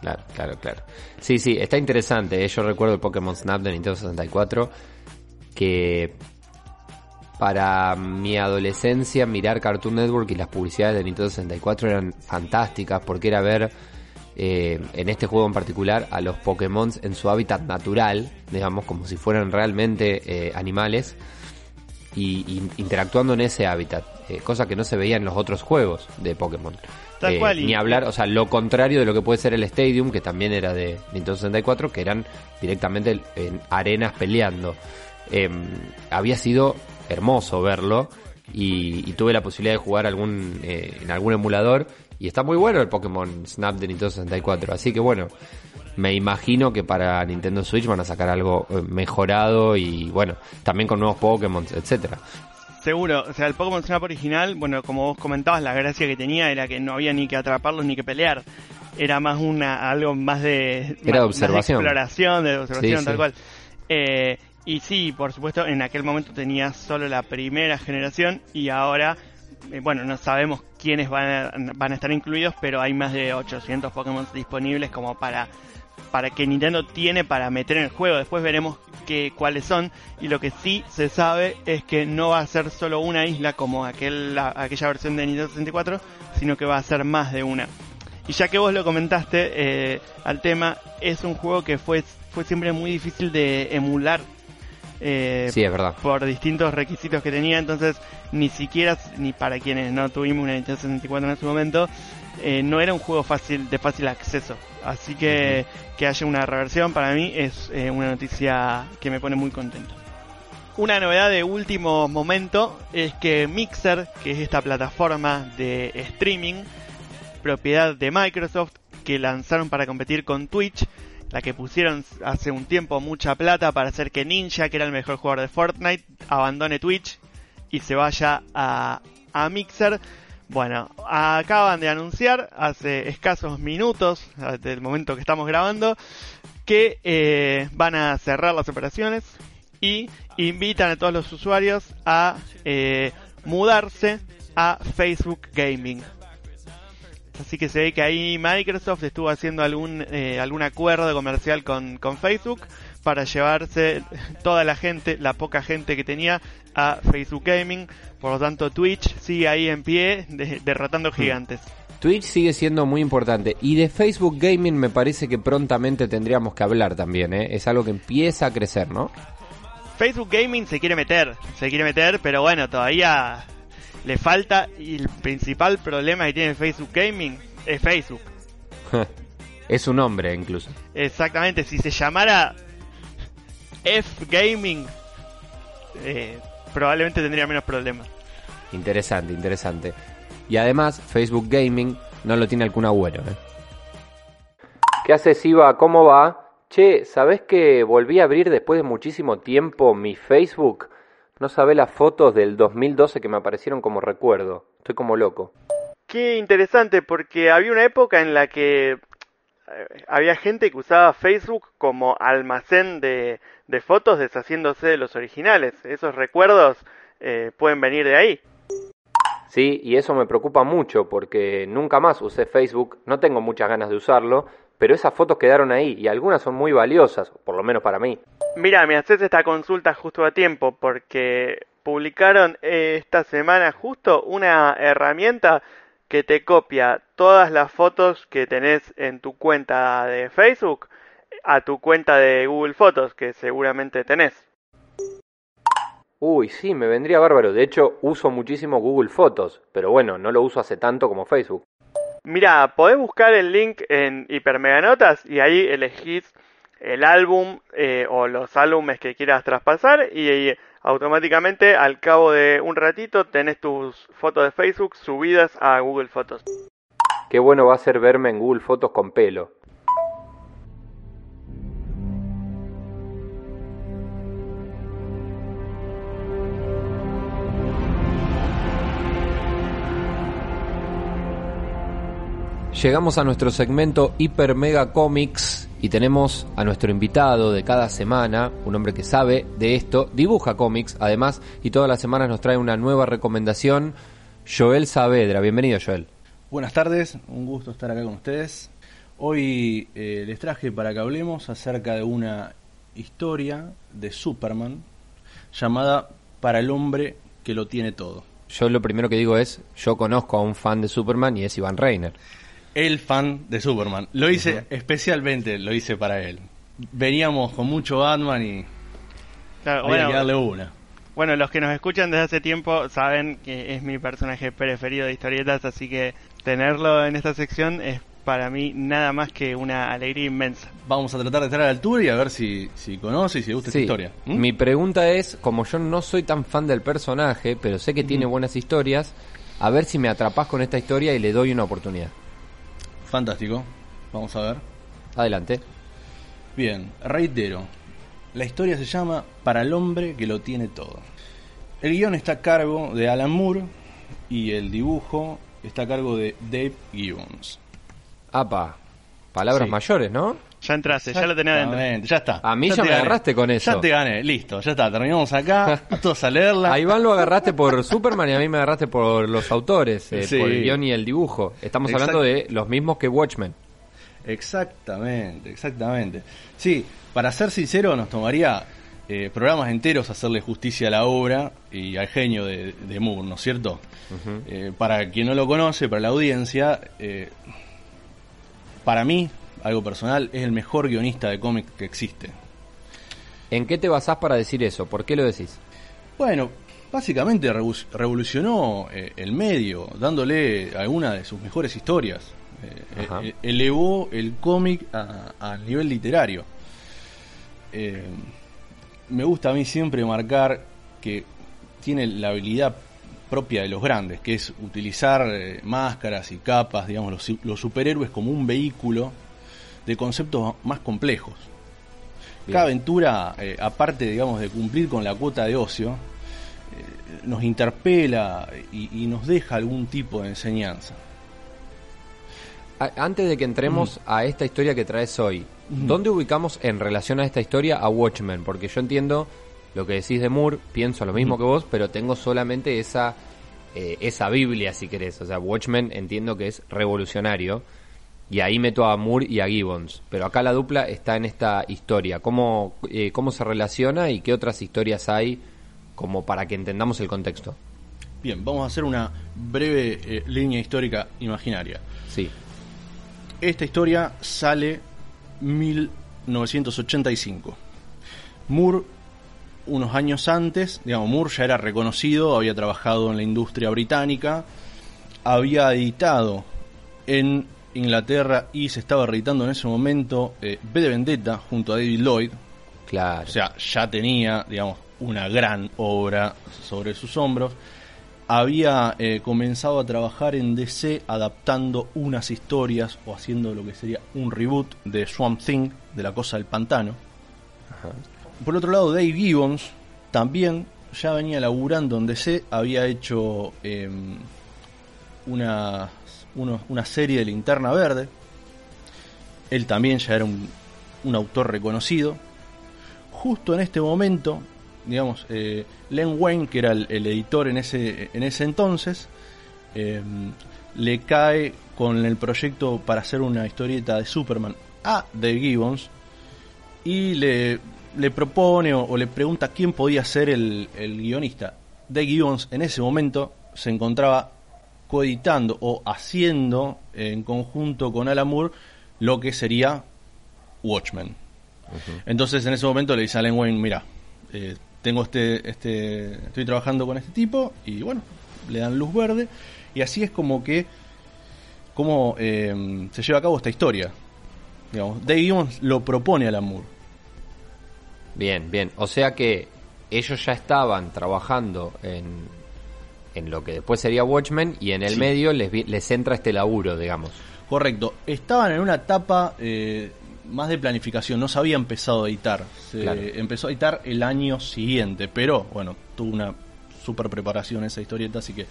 Claro, claro, claro. Sí, sí, está interesante. ¿eh? Yo recuerdo el Pokémon Snap de Nintendo 64 que para mi adolescencia mirar Cartoon Network y las publicidades de Nintendo 64 eran fantásticas porque era ver eh, en este juego en particular a los Pokémon en su hábitat natural, digamos, como si fueran realmente eh, animales y, interactuando en ese hábitat, cosa que no se veía en los otros juegos de Pokémon. Eh, ni hablar, o sea, lo contrario de lo que puede ser el Stadium, que también era de Nintendo 64, que eran directamente en arenas peleando. Em, había sido hermoso verlo y, tuve la posibilidad de jugar algún eh, en algún emulador y está muy bueno el Pokémon Snap de Nintendo 64. Así que bueno, me imagino que para Nintendo Switch van a sacar algo eh, mejorado y bueno, también con nuevos Pokémon, etcétera. Seguro, o sea, el Pokémon Snap original, bueno, como vos comentabas, la gracia que tenía era que no había ni que atraparlos ni que pelear. Era más una, algo más de... Era de observación. de exploración, de observación, tal cual. Eh, y sí, por supuesto, en aquel momento tenía solo la primera generación y ahora, eh, bueno, no sabemos quiénes van a, van a estar incluidos, pero hay más de 800 Pokémon disponibles como para para que Nintendo tiene para meter en el juego. Después veremos que, cuáles son. Y lo que sí se sabe es que no va a ser solo una isla como aquel, aquella versión de Nintendo 64, sino que va a ser más de una. Y ya que vos lo comentaste eh, al tema, es un juego que fue, fue siempre muy difícil de emular. Eh, sí, es verdad. Por distintos requisitos que tenía, entonces ni siquiera, ni para quienes no tuvimos una Nintendo 64 en ese momento, eh, no era un juego fácil de fácil acceso. Así que que haya una reversión para mí es eh, una noticia que me pone muy contento. Una novedad de último momento es que Mixer, que es esta plataforma de streaming, propiedad de Microsoft, que lanzaron para competir con Twitch, la que pusieron hace un tiempo mucha plata para hacer que Ninja, que era el mejor jugador de Fortnite, abandone Twitch y se vaya a, Mixer Bueno, acaban de anunciar hace escasos minutos, del momento que estamos grabando, que eh, van a cerrar las operaciones y invitan a todos los usuarios a eh, mudarse a Facebook Gaming. Así que se ve que ahí Microsoft estuvo haciendo algún, eh, algún acuerdo comercial con, con Facebook para llevarse toda la gente, la poca gente que tenía a Facebook Gaming. Por lo tanto, Twitch sigue ahí en pie, derrotando hmm. gigantes. Twitch sigue siendo muy importante. Y de Facebook Gaming me parece que prontamente tendríamos que hablar también, ¿eh? Es algo que empieza a crecer, ¿no? Facebook Gaming se quiere meter, se quiere meter, pero bueno, todavía le falta. Y el principal problema que tiene Facebook Gaming es Facebook. es un nombre incluso. Exactamente, si se llamara F Gaming, eh, probablemente tendría menos problemas. Interesante, interesante. Y además, Facebook Gaming no lo tiene algún agüero. ¿eh? ¿Qué haces, Iva? ¿Cómo va? Che, ¿sabés que volví a abrir después de muchísimo tiempo mi Facebook? No sabés las fotos del 2012 que me aparecieron como recuerdo. Estoy como loco. Qué interesante, porque había una época en la que eh, había gente que usaba Facebook como almacén de, fotos deshaciéndose de los originales. Esos recuerdos eh, pueden venir de ahí. Sí, y eso me preocupa mucho porque nunca más usé Facebook, no tengo muchas ganas de usarlo, pero esas fotos quedaron ahí y algunas son muy valiosas, por lo menos para mí. Mira, me haces esta consulta justo a tiempo porque publicaron esta semana justo una herramienta que te copia todas las fotos que tenés en tu cuenta de Facebook a tu cuenta de Google Fotos, que seguramente tenés. Uy, sí, me vendría bárbaro. De hecho, uso muchísimo Google Fotos, pero bueno, no lo uso hace tanto como Facebook. Mira, podés buscar el link en Hipermeganotas y ahí elegís el álbum eh, o los álbumes que quieras traspasar y automáticamente al cabo de un ratito tenés tus fotos de Facebook subidas a Google Fotos. Qué bueno va a ser verme en Google Fotos con pelo. Llegamos a nuestro segmento Hiper Mega Comics y tenemos a nuestro invitado de cada semana, un hombre que sabe de esto, dibuja cómics además y todas las semanas nos trae una nueva recomendación. Joel Saavedra, bienvenido Joel. Buenas tardes, un gusto estar acá con ustedes. Hoy eh, les traje para que hablemos acerca de una historia de Superman llamada Para el hombre que lo tiene todo. Yo lo primero que digo es, yo conozco a un fan de Superman y es Iván Reiner el fan de Superman. Lo hice especialmente, lo hice para él. Veníamos con mucho Batman y claro, había que darle una. Bueno, los que nos escuchan desde hace tiempo saben que es mi personaje preferido de historietas, así que tenerlo en esta sección es para mí nada más que una alegría inmensa. Vamos a tratar de estar a la altura y a ver si, si conoce y si le gusta esta historia. ¿Mm? Mi pregunta es, como yo no soy tan fan del personaje, pero sé que tiene buenas historias, a ver si me atrapas con esta historia y le doy una oportunidad. Fantástico. Vamos a ver. Adelante. Bien, reitero. La historia se llama Para el hombre que lo tiene todo. El guion está a cargo de Alan Moore y el dibujo está a cargo de Dave Gibbons. Apa, palabras mayores, ¿no? Ya entraste, ya, lo tenía dentro. Ya está. A mí ya, me agarraste con eso. Ya te gané, listo, ya está. Terminamos acá, todos a leerla. A Iván lo agarraste por Superman y a mí me agarraste por los autores, eh, por el guion y el dibujo. Estamos hablando de los mismos que Watchmen. Exactamente, exactamente. Sí, para ser sincero, nos tomaría eh, programas enteros hacerle justicia a la obra y al genio de, Moore, ¿no es cierto? Eh, para quien no lo conoce, para la audiencia, para mí, algo personal, es el mejor guionista de cómic que existe. ¿En qué te basás para decir eso? ¿Por qué lo decís? Bueno, básicamente revolucionó eh, el medio, dándole alguna de sus mejores historias. Eh, eh, elevó el cómic al nivel literario. me gusta a mí siempre marcar que tiene la habilidad propia de los grandes, que es utilizar máscaras y capas, digamos, los, los superhéroes como un vehículo de conceptos más complejos. Cada aventura, eh, aparte digamos de cumplir con la cuota de ocio, eh, nos interpela y, nos deja algún tipo de enseñanza. Antes de que entremos a esta historia que traes hoy, ¿dónde ubicamos en relación a esta historia a Watchmen? Porque yo entiendo lo que decís de Moore, pienso lo mismo que vos, pero tengo solamente esa, eh, esa Biblia, si querés. O sea, Watchmen entiendo que es revolucionario. Y ahí meto a Moore y a Gibbons. Pero acá la dupla está en esta historia. ¿Cómo, eh, cómo se relaciona y qué otras historias hay como para que entendamos el contexto? Bien, vamos a hacer una breve eh, línea histórica imaginaria. Sí. Esta historia sale 1985. Moore unos años antes, digamos, Moore ya era reconocido, había trabajado en la industria británica, había editado en Inglaterra y se estaba editando en ese momento eh, B de Vendetta junto a David Lloyd. Claro. O sea, ya tenía, digamos, una gran obra sobre sus hombros. Había eh, comenzado a trabajar en DC adaptando unas historias o haciendo lo que sería un reboot de Swamp Thing, de la cosa del pantano. Ajá. Por otro lado, Dave Gibbons también ya venía laburando en DC, había hecho em, una, una serie de Linterna Verde. Él también ya era un, autor reconocido. Justo en este momento, digamos, eh, Len Wayne, que era el, editor en ese, en ese entonces, em, le cae con el proyecto para hacer una historieta de Superman a Dave Gibbons y le le propone o, le pregunta quién podía ser el, guionista. de Gibbons en ese momento se encontraba coeditando o haciendo en conjunto con Alan Moore lo que sería Watchmen. Entonces en ese momento le dice a Alan Wayne, mira, eh, tengo este, este, estoy trabajando con este tipo y bueno, le dan luz verde y así es como que como eh, se lleva a cabo esta historia. Digamos, Dave Gibbons lo propone a Alan Moore Bien, bien. O sea que ellos ya estaban trabajando en, en lo que después sería Watchmen y en el medio les, les entra este laburo, digamos. Correcto. Estaban en una etapa eh, más de planificación, no se había empezado a editar. Se empezó a editar el año siguiente, pero bueno, tuvo una super preparación esa historieta, así que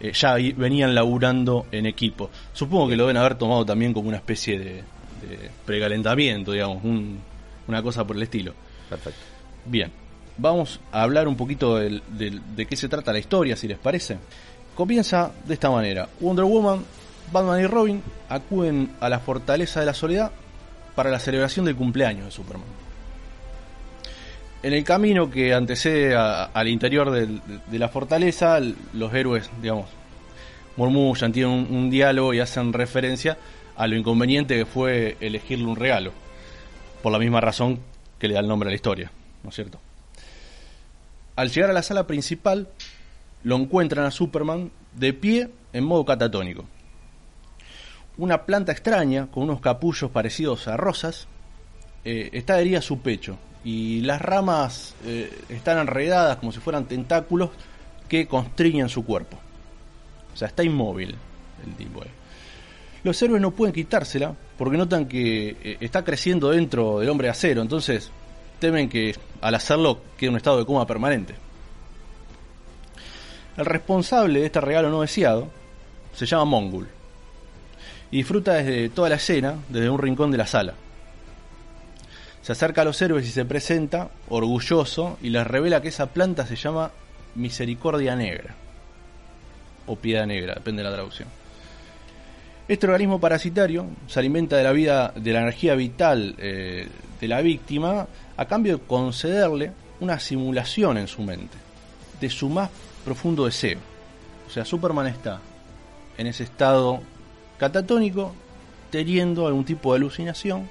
eh, ya venían laburando en equipo. Supongo que lo deben haber tomado también como una especie de, de precalentamiento, digamos, una cosa por el estilo. Perfecto. Bien, vamos a hablar un poquito de, qué se trata la historia, si les parece. Comienza de esta manera. Wonder Woman, Batman y Robin acuden a la Fortaleza de la Soledad para la celebración del cumpleaños de Superman. En el camino que antecede al interior de la fortaleza, los héroes, digamos, murmullan, tienen un, diálogo y hacen referencia a lo inconveniente que fue elegirle un regalo. Por la misma razón que le da el nombre a la historia, ¿no es cierto? Al llegar a la sala principal, lo encuentran a Superman de pie en modo catatónico. Una planta extraña, con unos capullos parecidos a rosas, eh, está herida a su pecho y las ramas eh, están enredadas como si fueran tentáculos que constriñen su cuerpo. O sea, está inmóvil el tipo. Los héroes no pueden quitársela porque notan que eh, está creciendo dentro del hombre de acero, entonces temen que al hacerlo quede un estado de coma permanente. El responsable de este regalo no deseado se llama Mongul y disfruta desde toda la escena, desde un rincón de la sala. Se acerca a los héroes y se presenta, orgulloso, y les revela que esa planta se llama Misericordia Negra, o Piedad Negra, depende de la traducción. Este organismo parasitario se alimenta de la vida, de la energía vital eh, de la víctima, a cambio de concederle una simulación en su mente de su más profundo deseo. O sea, Superman está en ese estado catatónico, teniendo algún tipo de alucinación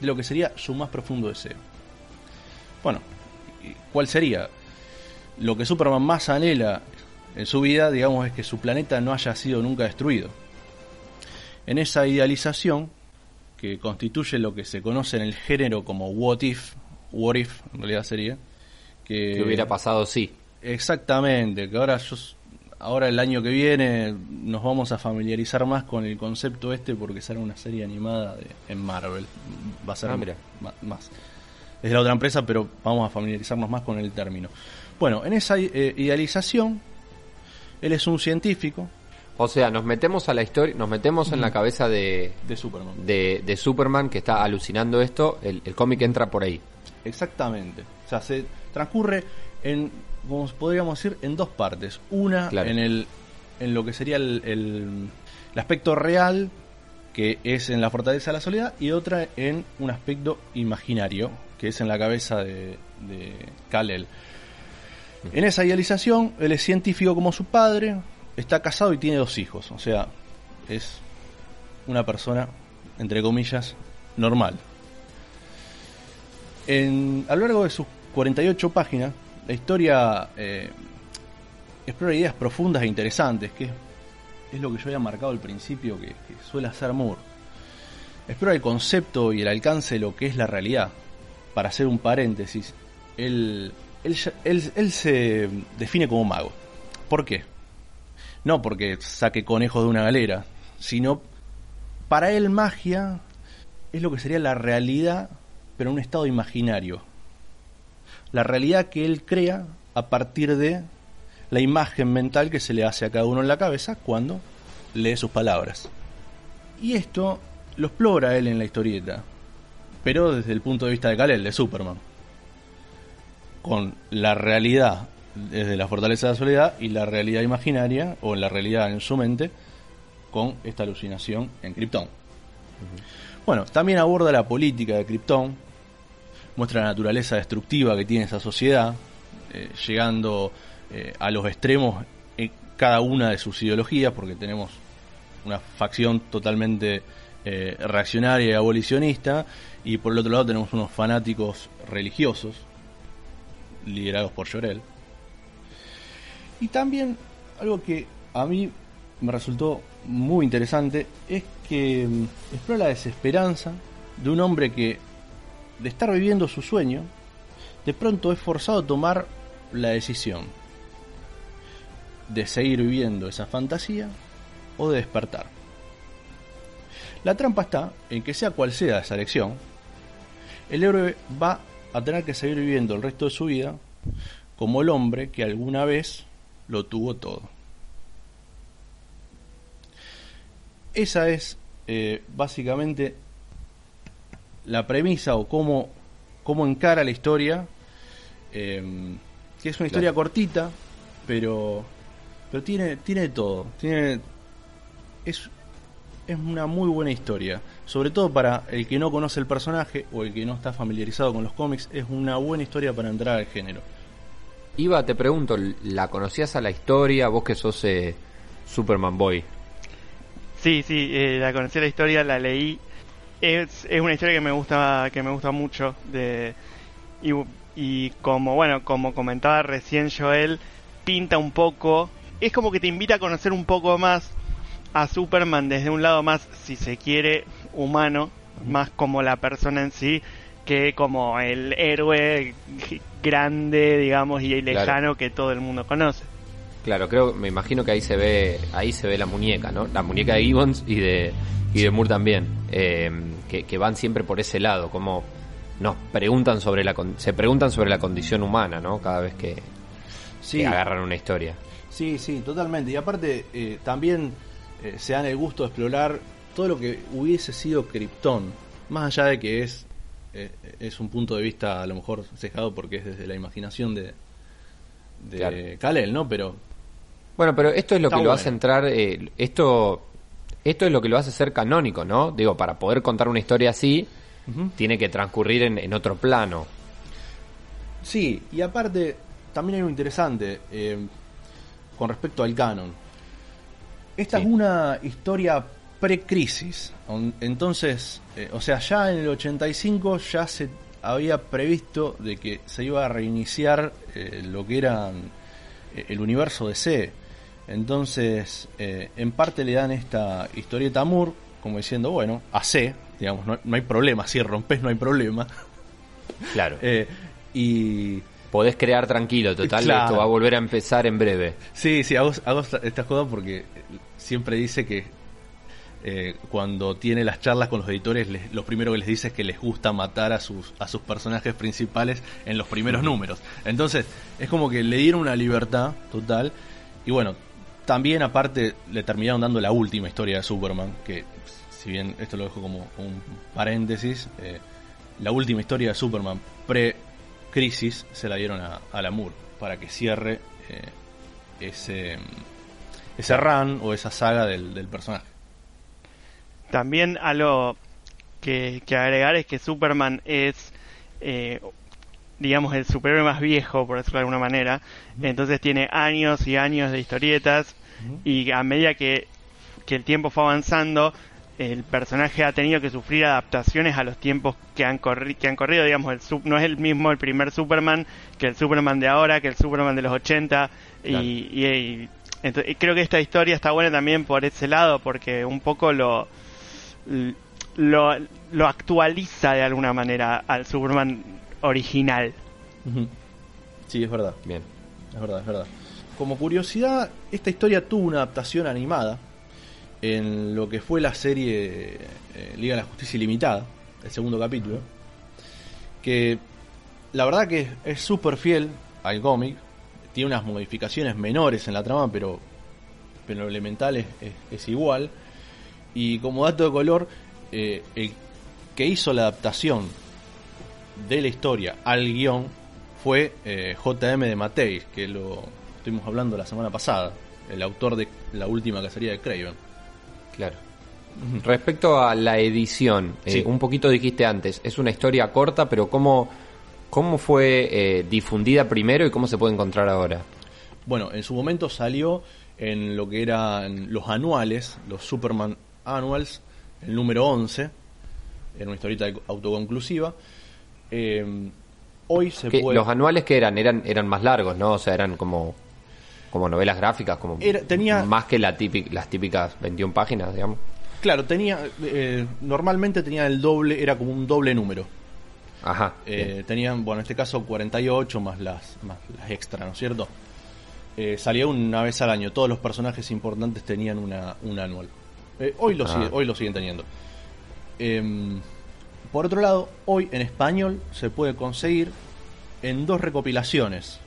de lo que sería su más profundo deseo. Bueno, ¿cuál sería? Lo que Superman más anhela en su vida, digamos, es que su planeta no haya sido nunca destruido en esa idealización, que constituye lo que se conoce en el género como what if, what if en realidad sería, que, hubiera pasado sí. Exactamente, que ahora yo, ahora el año que viene nos vamos a familiarizar más con el concepto este porque será una serie animada de, en Marvel, va a ser ah, más, más. Es de la otra empresa, pero vamos a familiarizarnos más con el término. Bueno, en esa eh, idealización, él es un científico O sea, nos metemos a la historia, nos metemos en la cabeza de, de Superman. de, de Superman que está alucinando esto, el, el cómic entra por ahí. Exactamente. O sea, se transcurre en, como podríamos decir, en dos partes. Una Claro. en el en lo que sería el, el- el aspecto real, que es en la fortaleza de la soledad, y otra en un aspecto imaginario, que es en la cabeza de, de Kal-El. En esa idealización, él es científico como su padre, está casado y tiene dos hijos. O sea, es una persona, entre comillas, normal. En, a lo largo de sus 48 páginas, la historia eh, explora ideas profundas e interesantes, que es, lo que yo había marcado al principio que, suele hacer Moore. Explora el concepto y el alcance de lo que es la realidad. Para hacer un paréntesis, él- él se define como mago. ¿Por qué? No porque saque conejos de una galera, sino para él magia es lo que sería la realidad, pero un estado imaginario. La realidad que él crea a partir de la imagen mental que se le hace a cada uno en la cabeza cuando lee sus palabras. Y esto lo explora él en la historieta, pero desde el punto de vista de Kal-El, de Superman. Con la realidad desde la fortaleza de la soledad y la realidad imaginaria, o la realidad en su mente, con esta alucinación en Krypton. Bueno, también aborda la política de Krypton, muestra la naturaleza destructiva que tiene esa sociedad, eh, llegando eh, a los extremos en cada una de sus ideologías, porque tenemos una facción totalmente eh, reaccionaria y abolicionista, y por el otro lado tenemos unos fanáticos religiosos, liderados por Llorel. Y también algo que a mí me resultó muy interesante es que mm, explora la desesperanza de un hombre que, de estar viviendo su sueño, de pronto es forzado a tomar la decisión de seguir viviendo esa fantasía o de despertar. La trampa está en que sea cual sea esa elección, el héroe va a tener que seguir viviendo el resto de su vida como el hombre que alguna vez lo tuvo todo. Esa es eh, básicamente la premisa o cómo, cómo encara la historia, eh, que es una historia Claro. cortita, pero, pero tiene, tiene todo. Tiene, es, es una muy buena historia. Sobre todo para el que no conoce el personaje o el que no está familiarizado con los cómics, es una buena historia para entrar al género. Iba, te pregunto, ¿la conocías a la historia? Vos que sos eh, Superman Boy. Sí, sí, eh, la conocí la historia, la leí. Es, es una historia que me gusta, que me gusta mucho. De, y, y como bueno, como comentaba recién Joel, pinta un poco. Es como que te invita a conocer un poco más a Superman desde un lado más, si se quiere, humano, más como la persona en sí, que como el héroe grande, digamos, y lejano Claro. que todo el mundo conoce. Claro, creo, me imagino que ahí se ve, ahí se ve la muñeca, ¿no? La muñeca de Gibbons y de y de Moore también, eh, que, que van siempre por ese lado, como nos preguntan sobre la, con- se preguntan sobre la condición humana, ¿no? Cada vez que, que agarran una historia. Sí, sí, totalmente. Y aparte, eh, también eh, se dan el gusto de explorar todo lo que hubiese sido Krypton. Más allá de que es, eh, es un punto de vista a lo mejor cejado porque es desde la imaginación de, de Claro. Kal-El, ¿no? Pero Bueno, pero esto es lo que lo hace entrar, eh, esto, esto es lo que lo hace ser canónico, ¿no? Digo, para poder contar una historia así, tiene que transcurrir en, en otro plano. sí, y aparte, también hay algo interesante eh, con respecto al canon. Esta Sí. es una historia pre-crisis. On- Entonces, eh, o sea, ya en el 85 ya se había previsto de que se iba a reiniciar eh, lo que era eh, el universo DC. Entonces, eh, en parte le dan esta historieta a Moore, como diciendo, bueno, AC, digamos, no, no hay problema, si rompes no hay problema. Claro. Y Podés crear tranquilo, total, Claro. esto va a volver a empezar en breve. Sí, sí, hago, hago esta- esta joda porque siempre dice que eh, cuando tiene las charlas con los editores, les- lo primero que les dice es que les gusta matar a sus, a sus personajes principales en los primeros números. Entonces, es como que le dieron una libertad total. Y bueno, también aparte le terminaron dando la última historia de Superman, que si bien esto lo dejo como un paréntesis, eh, la última historia de Superman pre-crisis se la dieron a, a Lamour para que cierre eh, ese, ese run o esa saga del, del personaje. También algo que, que agregar es que Superman es, eh, digamos, el superhéroe más viejo, por decirlo de alguna manera. Entonces tiene años y años de historietas y a medida que, que el tiempo fue avanzando, el personaje ha tenido que sufrir adaptaciones a los tiempos que han, corri que han corrido. Digamos, el sub- no es el mismo el primer Superman que el Superman de ahora, que el Superman de los 80. Y, Claro. y- y- ento- y creo que esta historia está buena también por ese lado, porque un poco lo, lo, actualiza de alguna manera al Superman original. Sí, es verdad. Bien. Es verdad, es verdad. Como curiosidad, esta historia tuvo una adaptación animada en lo que fue la serie eh, Liga de la Justicia Ilimitada, el segundo capítulo, que la verdad que es- súper fiel al cómic, tiene unas modificaciones menores en la trama, pero, pero lo elemental es igual. Y como dato de color, eh, el que hizo la adaptación de la historia al guion fue eh, JM de Mateis, que lo estuvimos hablando la semana pasada, el autor de la última cacería de Craven. Claro. Respecto a la edición, eh, un poquito dijiste antes, es una historia corta, pero ¿cómo, cómo fue eh, difundida primero y cómo se puede encontrar ahora? Bueno, en su momento salió en lo que eran los anuales, los Superman Annuals, el número 11, era una historieta autoconclusiva. Eh, hoy se puede... Los anuales que eran, eran, eran más largos, ¿no? O sea, eran como, como novelas gráficas, como Era- tenía- más que la típica, las típicas 21 páginas, digamos. Claro, tenía... eh, normalmente tenía el doble, era como un doble número. Ajá. Eh, tenían, bueno, en este caso 48 más las, más las extra, ¿no es cierto? Eh, salía una vez al año. Todos los personajes importantes tenían una, un anual. Eh, hoy, lo Ah. sigue- hoy lo siguen teniendo. Em, por otro lado, hoy en español se puede conseguir en dos recopilaciones.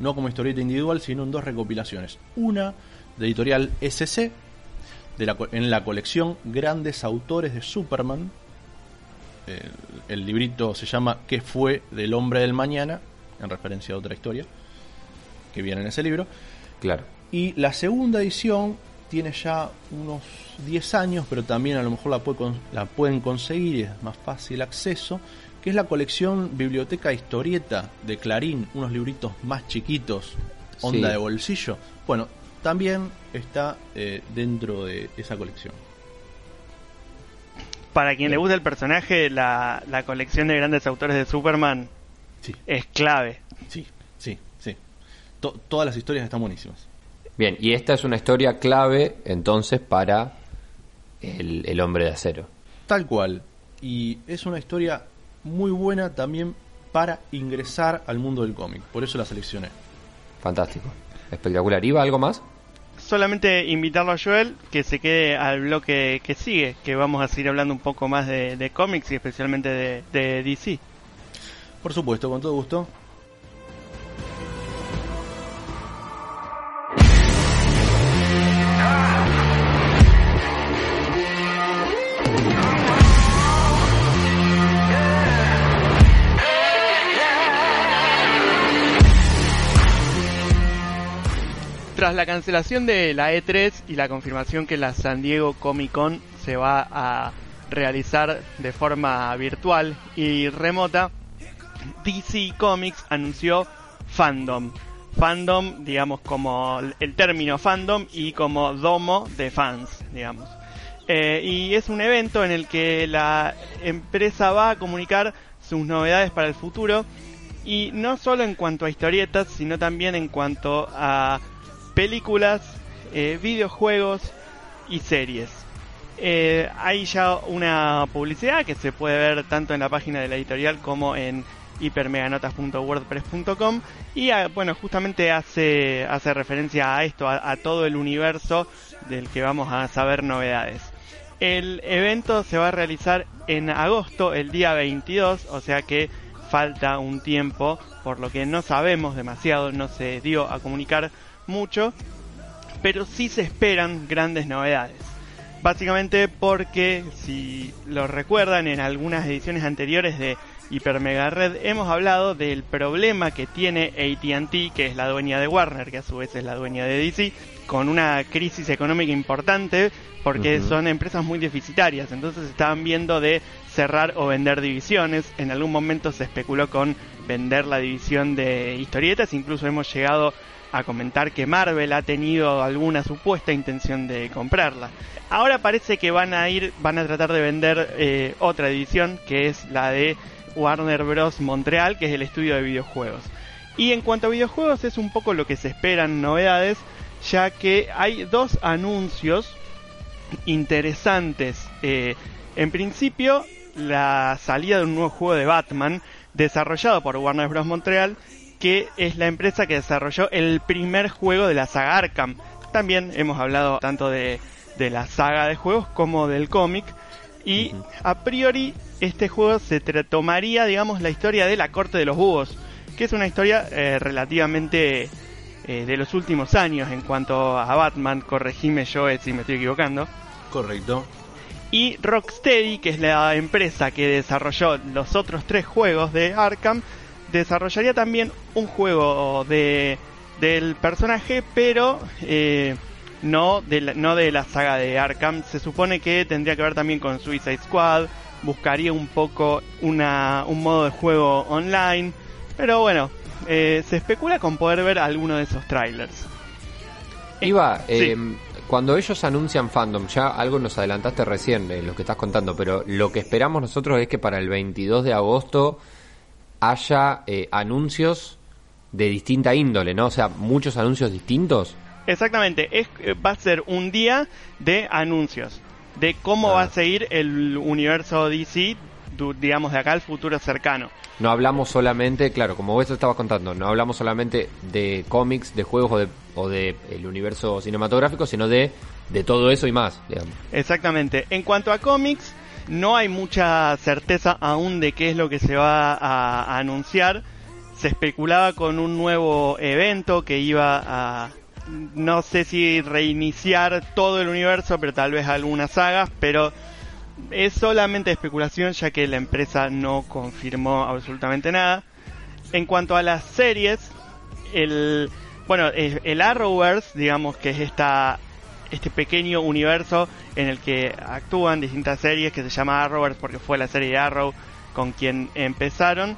No como historieta individual, sino en dos recopilaciones. Una de editorial SC, de la en la colección Grandes Autores de Superman, el, el librito se llama ¿Qué fue del hombre del mañana? En referencia a otra historia que viene en ese libro. Claro. Y la segunda edición tiene ya unos 10 años, pero también a lo mejor la, puede con- la pueden conseguir y es más fácil acceso, que es la colección Biblioteca Historieta de Clarín, unos libritos más chiquitos, onda Sí. de bolsillo. Bueno, también está eh, dentro de esa colección. Para quien le gusta el personaje, la, la colección de grandes autores de Superman Sí, es clave. sí, sí, sí. To- todas las historias están buenísimas. Bien, y esta es una historia clave entonces para el, el hombre de acero. Tal cual. Y es una historia muy buena también para ingresar al mundo del cómic. Por eso la seleccioné. Fantástico. Espectacular. ¿Iba algo más? Solamente invitarlo a Joel que se quede al bloque que sigue, que vamos a seguir hablando un poco más de, de cómics y especialmente de, de DC. Por supuesto, con todo gusto. Tras la cancelación de la E3 y la confirmación que la San Diego Comic Con se va a realizar de forma virtual y remota, DC Comics anunció Fandom. Fandom, digamos, como el término fandom y como domo de fans, digamos. Eh, y es un evento en el que la empresa va a comunicar sus novedades para el futuro y no solo en cuanto a historietas, sino también en cuanto a películas, eh, videojuegos y series. Eh, hay ya una publicidad que se puede ver tanto en la página de la editorial como en hipermeganotas.wordpress.com y ah, bueno justamente hace hace referencia a esto a, todo el universo del que vamos a saber novedades El evento se va a realizar en agosto, el día 22, o sea que falta un tiempo, por lo que no sabemos demasiado, no se dio a comunicar mucho, pero sí se esperan grandes novedades. Básicamente porque, si lo recuerdan, en algunas ediciones anteriores de Hyper Mega Red hemos hablado del problema que tiene ATT, que es la dueña de Warner, que a su vez es la dueña de DC, con una crisis económica importante porque son empresas muy deficitarias, entonces estaban viendo de cerrar o vender divisiones. En algún momento se especuló con vender la división de historietas, incluso hemos llegado a comentar que Marvel ha tenido alguna supuesta intención de comprarla. Ahora parece que van a ir, van a tratar de vender eh, otra división, que es la de Warner Bros. Montreal, que es el estudio de videojuegos. Y en cuanto a videojuegos es un poco lo que se esperan novedades, ya que hay dos anuncios interesantes. Eh, en principio, la salida de un nuevo juego de Batman desarrollado por Warner Bros. Montreal, que es la empresa que desarrolló el primer juego de la saga Arkham. También hemos hablado tanto de, de la saga de juegos como del cómic. Y a priori este juego se tomaría, digamos, la historia de la Corte de los Búhos, que es una historia eh, relativamente eh, de los últimos años en cuanto a Batman, corregime yo si me estoy equivocando. Correcto. Y Rocksteady, que es la empresa que desarrolló los otros tres juegos de Arkham, desarrollaría también un juego de del personaje, pero eh, no, de la, no de la saga de Arkham. Se supone que tendría que ver también con Suicide Squad, buscaría un poco una, un modo de juego online, pero bueno, eh, se especula con poder ver alguno de esos trailers. Iba, eh, cuando ellos anuncian fandom, ya algo nos adelantaste recién en lo que estás contando, pero lo que esperamos nosotros es que para el 22 de agosto haya eh, anuncios de distinta índole, ¿no? O sea, muchos anuncios distintos. Exactamente, es, va a ser un día de anuncios, de cómo va a seguir el universo DC, digamos, de acá al futuro cercano no hablamos solamente, claro, como vos estabas contando, no hablamos solamente de cómics, de juegos o de, o de el universo cinematográfico, sino de, de todo eso y más, digamos. Exactamente. En cuanto a cómics, no hay mucha certeza aún de qué es lo que se va a, anunciar. Se especulaba con un nuevo evento que iba a, no sé si reiniciar todo el universo, pero tal vez algunas sagas, pero es solamente especulación ya que la empresa no confirmó absolutamente nada. En cuanto a las series, el bueno, el Arrowverse, digamos que es esta este pequeño universo en el que actúan distintas series que se llama Arrowverse porque fue la serie de Arrow con quien empezaron.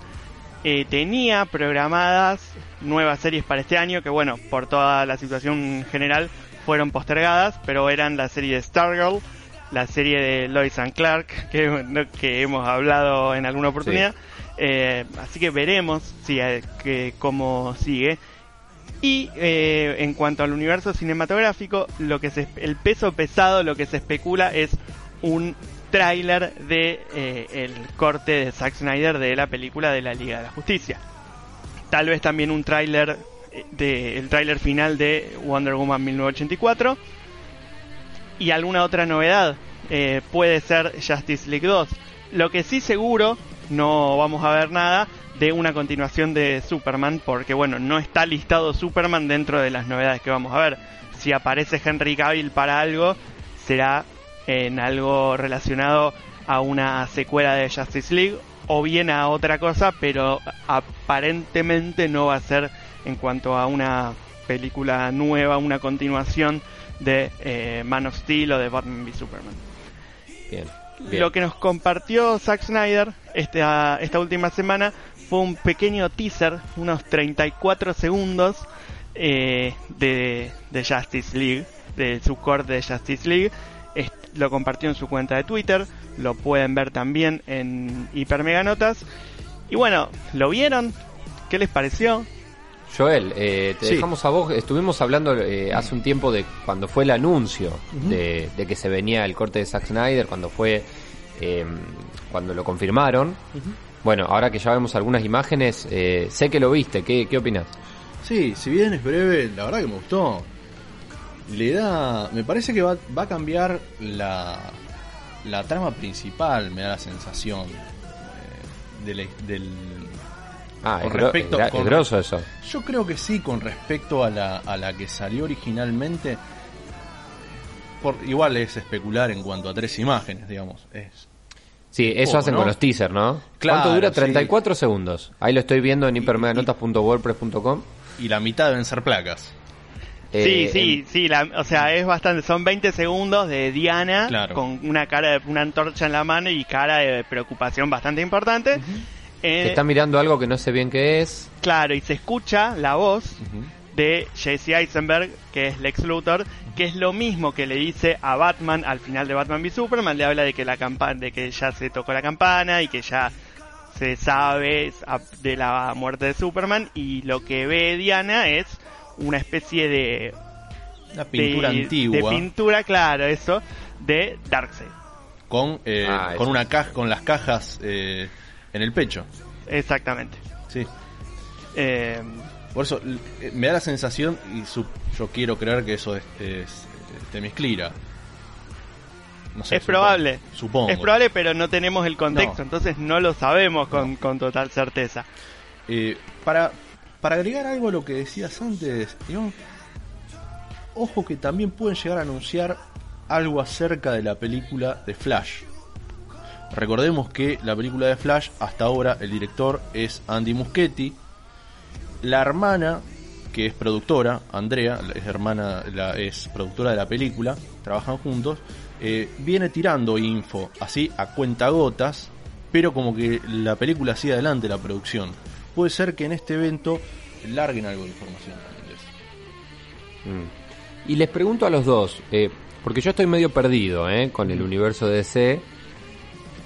Eh, tenía programadas nuevas series para este año que bueno, por toda la situación general fueron postergadas, pero eran la serie de Stargirl, la serie de Lois and Clark, que, que hemos hablado en alguna oportunidad. Eh, así que veremos si, eh, que, cómo sigue. Y eh, en cuanto al universo cinematográfico, lo que se, el peso pesado, lo que se especula es un tráiler de el corte de Zack Snyder de la película de la Liga de la Justicia. Tal vez también un tráiler de el tráiler final de Wonder Woman 1984 y alguna otra novedad. Eh, puede ser Justice League 2. Lo que sí seguro, no vamos a ver nada de una continuación de Superman, porque bueno, no está listado Superman dentro de las novedades que vamos a ver. Si aparece Henry Cavill para algo, será en algo relacionado a una secuela de Justice League o bien a otra cosa, pero aparentemente no va a ser en cuanto a una película nueva, una continuación de eh, Man of Steel o de Batman v Superman. Bien, Lo que nos compartió Zack Snyder esta, última semana fue un pequeño teaser, unos 34 segundos eh, de, de, Justice League, de su de Justice League. lo compartió en su cuenta de Twitter, lo pueden ver también en Hiper Mega Notas. Y bueno, ¿lo vieron? ¿Qué les pareció? Joel, eh, te dejamos a vos. Estuvimos hablando eh, hace un tiempo de cuando fue el anuncio de, que se venía el corte de Zack Snyder, cuando fue eh, cuando lo confirmaron. Bueno, ahora que ya vemos algunas imágenes, sé que lo viste. ¿Qué, qué opinas? Sí, si bien es breve, la verdad que me gustó. Le da, me parece que va, va a cambiar la, la trama principal me da la sensación eh, del, del Ah, Con es, gro- respecto- es gra- con- es grosso eso. Yo creo que sí, con respecto a la, a la que salió originalmente. Por, igual es especular en cuanto a tres imágenes, digamos. Es, Sí, eso hacen ¿no? con los teasers, ¿no? Claro, ¿Cuánto dura? sí. 34 segundos. Ahí lo estoy viendo en hipermeganotas.wordpress.com. y la mitad deben ser placas. Eh, sí, sí, sí, la- o sea, es bastante, son 20 segundos de Diana Claro. con una cara de una antorcha en la mano y cara de preocupación bastante importante. que Eh, está mirando algo que no sé bien qué es. Claro, y se escucha la voz de Jesse Eisenberg, que es Lex Luthor, que es lo mismo que le dice a Batman al final de Batman v Superman, le habla de que la campana, de que ya se tocó la campana y que ya se sabe de la muerte de Superman. Y lo que ve Diana es una especie de Una pintura de, antigua. de pintura, claro, eso de Darkseid. con, eh, Ah, con una caja, con las cajas eh, en el pecho. Exactamente. Sí. Eh, Por eso eh, me da la sensación, y su- yo quiero creer que eso es, es Temesclira. No sé, es supongo- probable. Supongo. Es probable, pero no tenemos el contexto, No. entonces no lo sabemos con, con total certeza. Eh, para, para agregar algo a lo que decías antes, digamos, ojo que también pueden llegar a anunciar algo acerca de la película de Flash. Recordemos que la película de Flash, hasta ahora el director es Andy Muschietti. La hermana, que es productora, Andrea, es hermana, la, es productora de la película, trabajan juntos, eh, viene tirando info así a cuentagotas, pero como que la película sigue adelante la producción. Puede ser que en este evento larguen algo de información. Mm. Y les pregunto a los dos, eh, porque yo estoy medio perdido eh, con el universo de DC,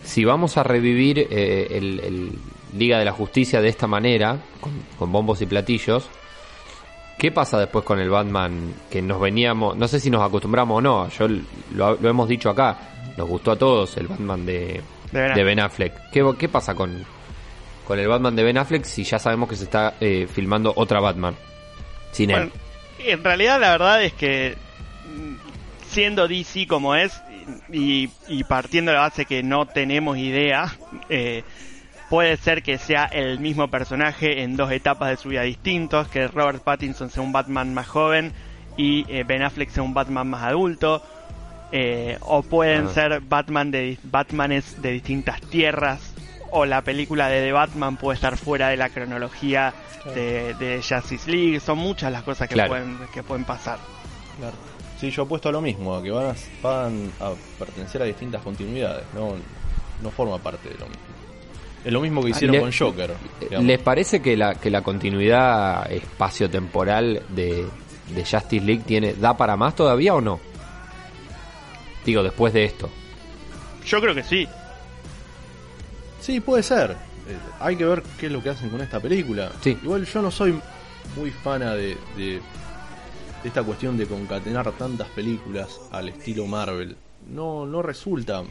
si vamos a revivir eh, el, el Liga de la Justicia de esta manera, con, con bombos y platillos, ¿qué pasa después con el Batman que nos veníamos, no sé si nos acostumbramos o no, yo lo, lo hemos dicho acá, nos gustó a todos el Batman de, De Ben de Ben Affleck. ¿Qué, qué pasa con, con el Batman de Ben Affleck si ya sabemos que se está eh, filmando otra Batman? Sin él. En realidad la verdad es que mm, siendo DC como es y, y partiendo de la base que no tenemos idea, eh, puede ser que sea el mismo personaje en dos etapas de su vida distintos, que Robert Pattinson sea un Batman más joven y eh, Ben Affleck sea un Batman más adulto. eh, o pueden Ah. ser Batman de Batmanes de distintas tierras o la película de The Batman puede estar fuera de la cronología de, de Justice League son muchas las cosas que Claro. pueden que pueden pasar Claro. Sí, yo apuesto a lo mismo, a que van a, van a pertenecer a distintas continuidades, no, no forma parte de lo mismo. Es lo mismo que hicieron le- con Joker. digamos. ¿Les parece que la, que la continuidad espacio-temporal de, de Justice League tiene, da para más todavía o no? Digo, después de esto. yo creo que sí Sí, puede ser. Eh, hay que ver qué es lo que hacen con esta película. Sí. Igual yo no soy muy fana de esta cuestión de concatenar tantas películas al estilo Marvel. No, no resulta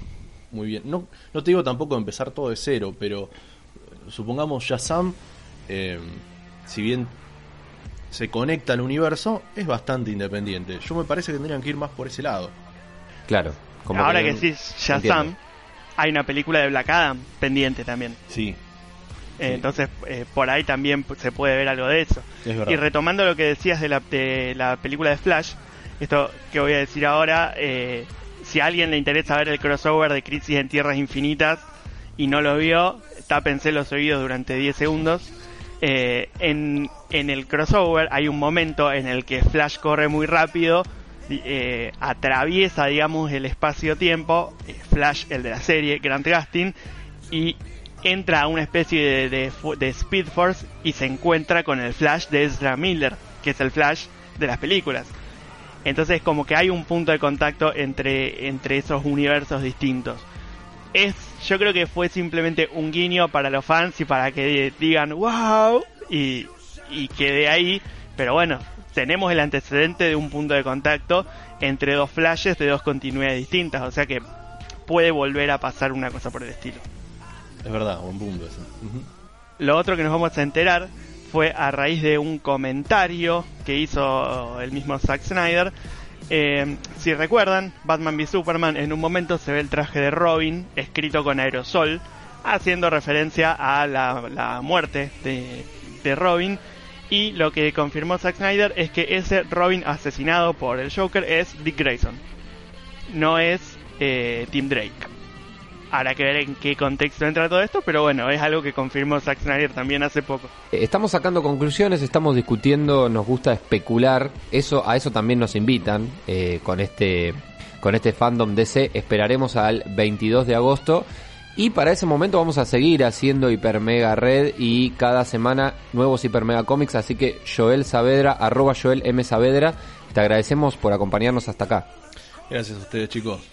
muy bien. No, no te digo tampoco empezar todo de cero, pero eh, supongamos Shazam, eh, si bien se conecta al universo, es bastante independiente. Yo me parece que tendrían que ir más por ese lado. Claro. como ahora que, no- decís Shazam entiendo. hay una película de Black Adam pendiente también Sí, Sí. entonces eh, por ahí también se puede ver algo de eso. Es y retomando lo que decías de la, de la película de Flash esto que voy a decir ahora eh, si a alguien le interesa ver el crossover de Crisis en Tierras Infinitas y no lo vio tápense los oídos durante 10 segundos. Eh, en, en el crossover hay un momento en el que Flash corre muy rápido, eh, atraviesa, digamos, el espacio-tiempo, eh, Flash, el de la serie, Grant Gustin, y entra a una especie de, de Speed Force y se encuentra con el Flash de Ezra Miller, que es el Flash de las películas. Entonces como que hay un punto de contacto entre, entre esos universos distintos. Es yo creo que fue simplemente un guiño para los fans y para que digan wow y, y quede ahí. Pero bueno tenemos el antecedente de un punto de contacto entre dos flashes de dos continuidades distintas. O sea que puede volver a pasar una cosa por el estilo Es verdad, buen punto. Ujú. lo otro que nos vamos a enterar fue a raíz de un comentario que hizo el mismo Zack Snyder Eh, si recuerdan, Batman v Superman en un momento se ve el traje de Robin escrito con aerosol, haciendo referencia a la, la muerte de, de Robin. Y lo que confirmó Zack Snyder es que ese Robin asesinado por el Joker es Dick Grayson, no es eh, Tim Drake. Habrá que ver en qué contexto entra todo esto, pero bueno, es algo que confirmó Zack Snyder también hace poco. Estamos sacando conclusiones, estamos discutiendo, nos gusta especular, eso a eso también nos invitan eh, con este con este fandom DC. Esperaremos al 22 de agosto y para ese momento vamos a seguir haciendo Hiper Mega Red y cada semana nuevos Hiper Mega Comics. Así que Joel Saavedra, arroba Joel M. Saavedra, te agradecemos por acompañarnos hasta acá. Gracias a ustedes, chicos.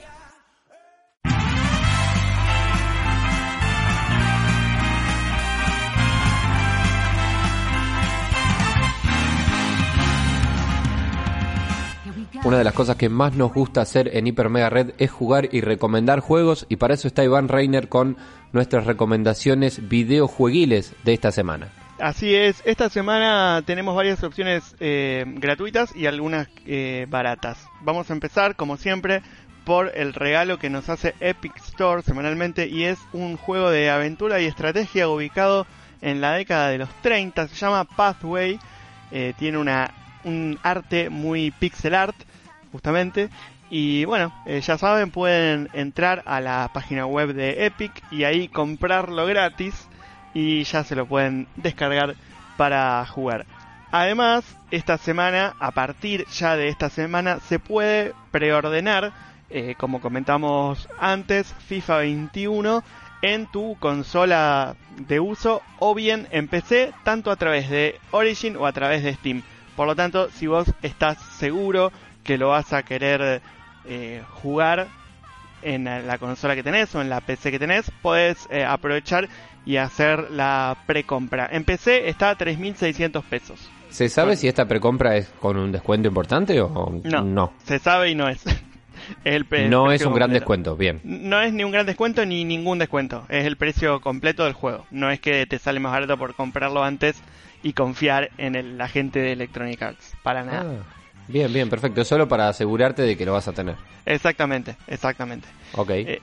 Una de las cosas que más nos gusta hacer en Hiper Mega Red es jugar y recomendar juegos y para eso está Iván Reiner con nuestras recomendaciones videojueguiles de esta semana. Así es, esta semana tenemos varias opciones eh, gratuitas y algunas eh, baratas. Vamos a empezar, como siempre, por el regalo que nos hace Epic Store semanalmente y es un juego de aventura y estrategia ubicado en la década de los 30, se llama Pathway, eh, tiene una, un arte muy pixel art justamente. Y bueno, eh, ya saben, pueden entrar a la página web de Epic y ahí comprarlo gratis y ya se lo pueden descargar para jugar. Además, esta semana, a partir ya de esta semana, se puede preordenar, eh, como comentamos antes, FIFA 21 en tu consola de uso o bien en PC, tanto a través de Origin o a través de Steam. Por lo tanto, si vos estás seguro que lo vas a querer eh, jugar en la consola que tenés o en la PC que tenés, puedes eh, aprovechar y hacer la precompra. En PC está a 3.600 pesos. ¿Se sabe si esta precompra es con un descuento importante o No, no? se sabe y no es. El No es un gran descuento, bien. No es ni un gran descuento ni ningún descuento. Es el precio completo del juego. No es que te sale más barato por comprarlo antes y confiar en el agente de Electronic Arts. Para nada. Ah, bien, bien, perfecto. Solo para asegurarte de que lo vas a tener. Exactamente, exactamente. Ok. Eh,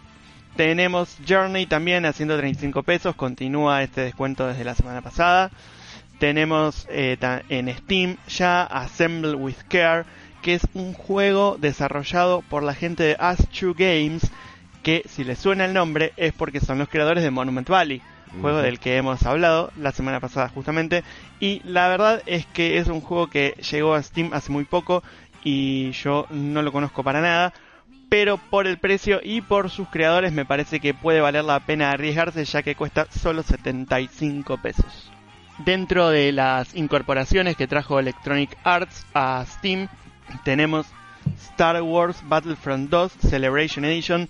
tenemos Journey también a 135 pesos. Continúa este descuento desde la semana pasada. Tenemos eh, en Steam ya Assemble with Care, que es un juego desarrollado por la gente de As2 Games, que si les suena el nombre es porque son los creadores de Monument Valley, juego del que hemos hablado la semana pasada justamente. Y la verdad es que es un juego que llegó a Steam hace muy poco y yo no lo conozco para nada. Pero por el precio y por sus creadores me parece que puede valer la pena arriesgarse ya que cuesta solo 75 pesos. Dentro de las incorporaciones que trajo Electronic Arts a Steam tenemos Star Wars Battlefront 2 Celebration Edition.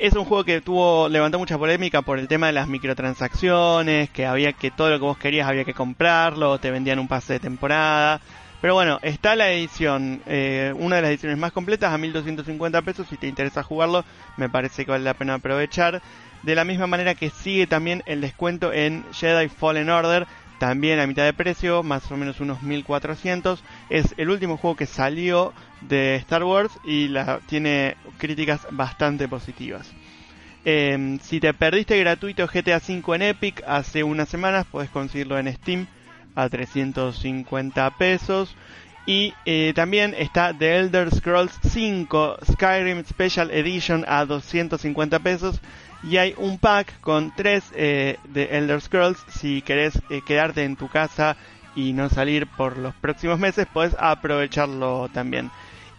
Es un juego que tuvo levantó mucha polémica por el tema de las microtransacciones, que había que todo lo que vos querías había que comprarlo, te vendían un pase de temporada. Pero bueno, está la edición, eh, una de las ediciones más completas a 1250 pesos. Si te interesa jugarlo, me parece que vale la pena aprovechar. De la misma manera que sigue también el descuento en Jedi Fallen Order, también a mitad de precio, más o menos unos 1400. Es el último juego que salió de Star Wars y la, tiene críticas bastante positivas. Eh, si te perdiste gratuito GTA V en Epic hace unas semanas, puedes conseguirlo en Steam a 350 pesos. Y eh, también está The Elder Scrolls 5 Skyrim Special Edition a 250 pesos. Y hay un pack con 3 de Elder Scrolls. Si querés eh, quedarte en tu casa y no salir por los próximos meses, puedes aprovecharlo también.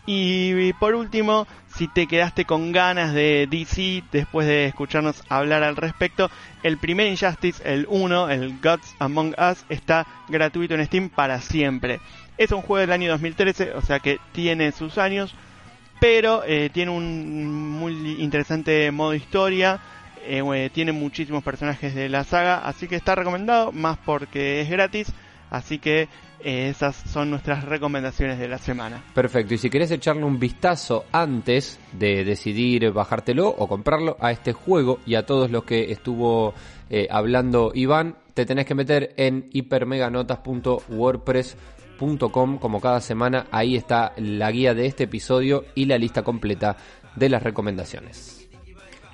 Y por último, si te quedaste con ganas de DC después de escucharnos hablar al respecto, el primer Injustice, el 1, el Gods Among Us, está gratuito en Steam para siempre. Es un juego del año 2013, o sea que tiene sus años, pero eh, tiene un muy interesante modo historia. eh, tiene muchísimos personajes de la saga, así que está recomendado, más porque es gratis. Así que eh, esas son nuestras recomendaciones de la semana. Perfecto, y si querés echarle un vistazo antes de decidir bajártelo o comprarlo a este juego y a todos los que estuvo eh, hablando Iván, te tenés que meter en hipermeganotas.wordpress.com. Como cada semana, ahí está la guía de este episodio y la lista completa de las recomendaciones.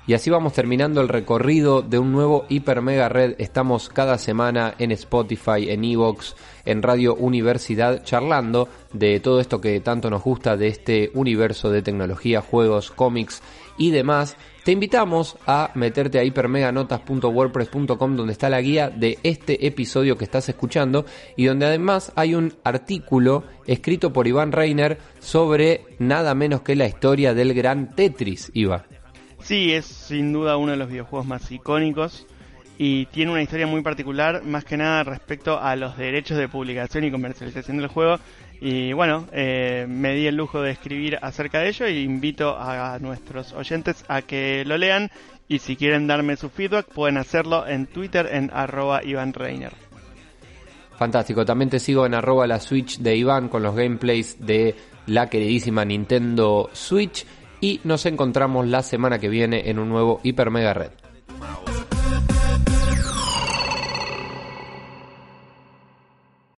Y así vamos terminando el recorrido de un nuevo Hiper Mega Red. Estamos cada semana en Spotify, en Evox, en Radio Universidad, charlando de todo esto que tanto nos gusta de este universo de tecnología, juegos, cómics y demás. Te invitamos a meterte a hipermeganotas.wordpress.com donde está la guía de este episodio que estás escuchando y donde además hay un artículo escrito por Iván Reiner sobre nada menos que la historia del gran Tetris, Iván. Sí, es sin duda uno de los videojuegos más icónicos y tiene una historia muy particular, más que nada respecto a los derechos de publicación y comercialización del juego. Y bueno, eh, me di el lujo de escribir acerca de ello e invito a nuestros oyentes a que lo lean y si quieren darme su feedback pueden hacerlo en Twitter en arroba Iván Reiner. Fantástico, también te sigo en arroba la Switch de Iván con los gameplays de la queridísima Nintendo Switch y nos encontramos la semana que viene en un nuevo Hiper Mega Red.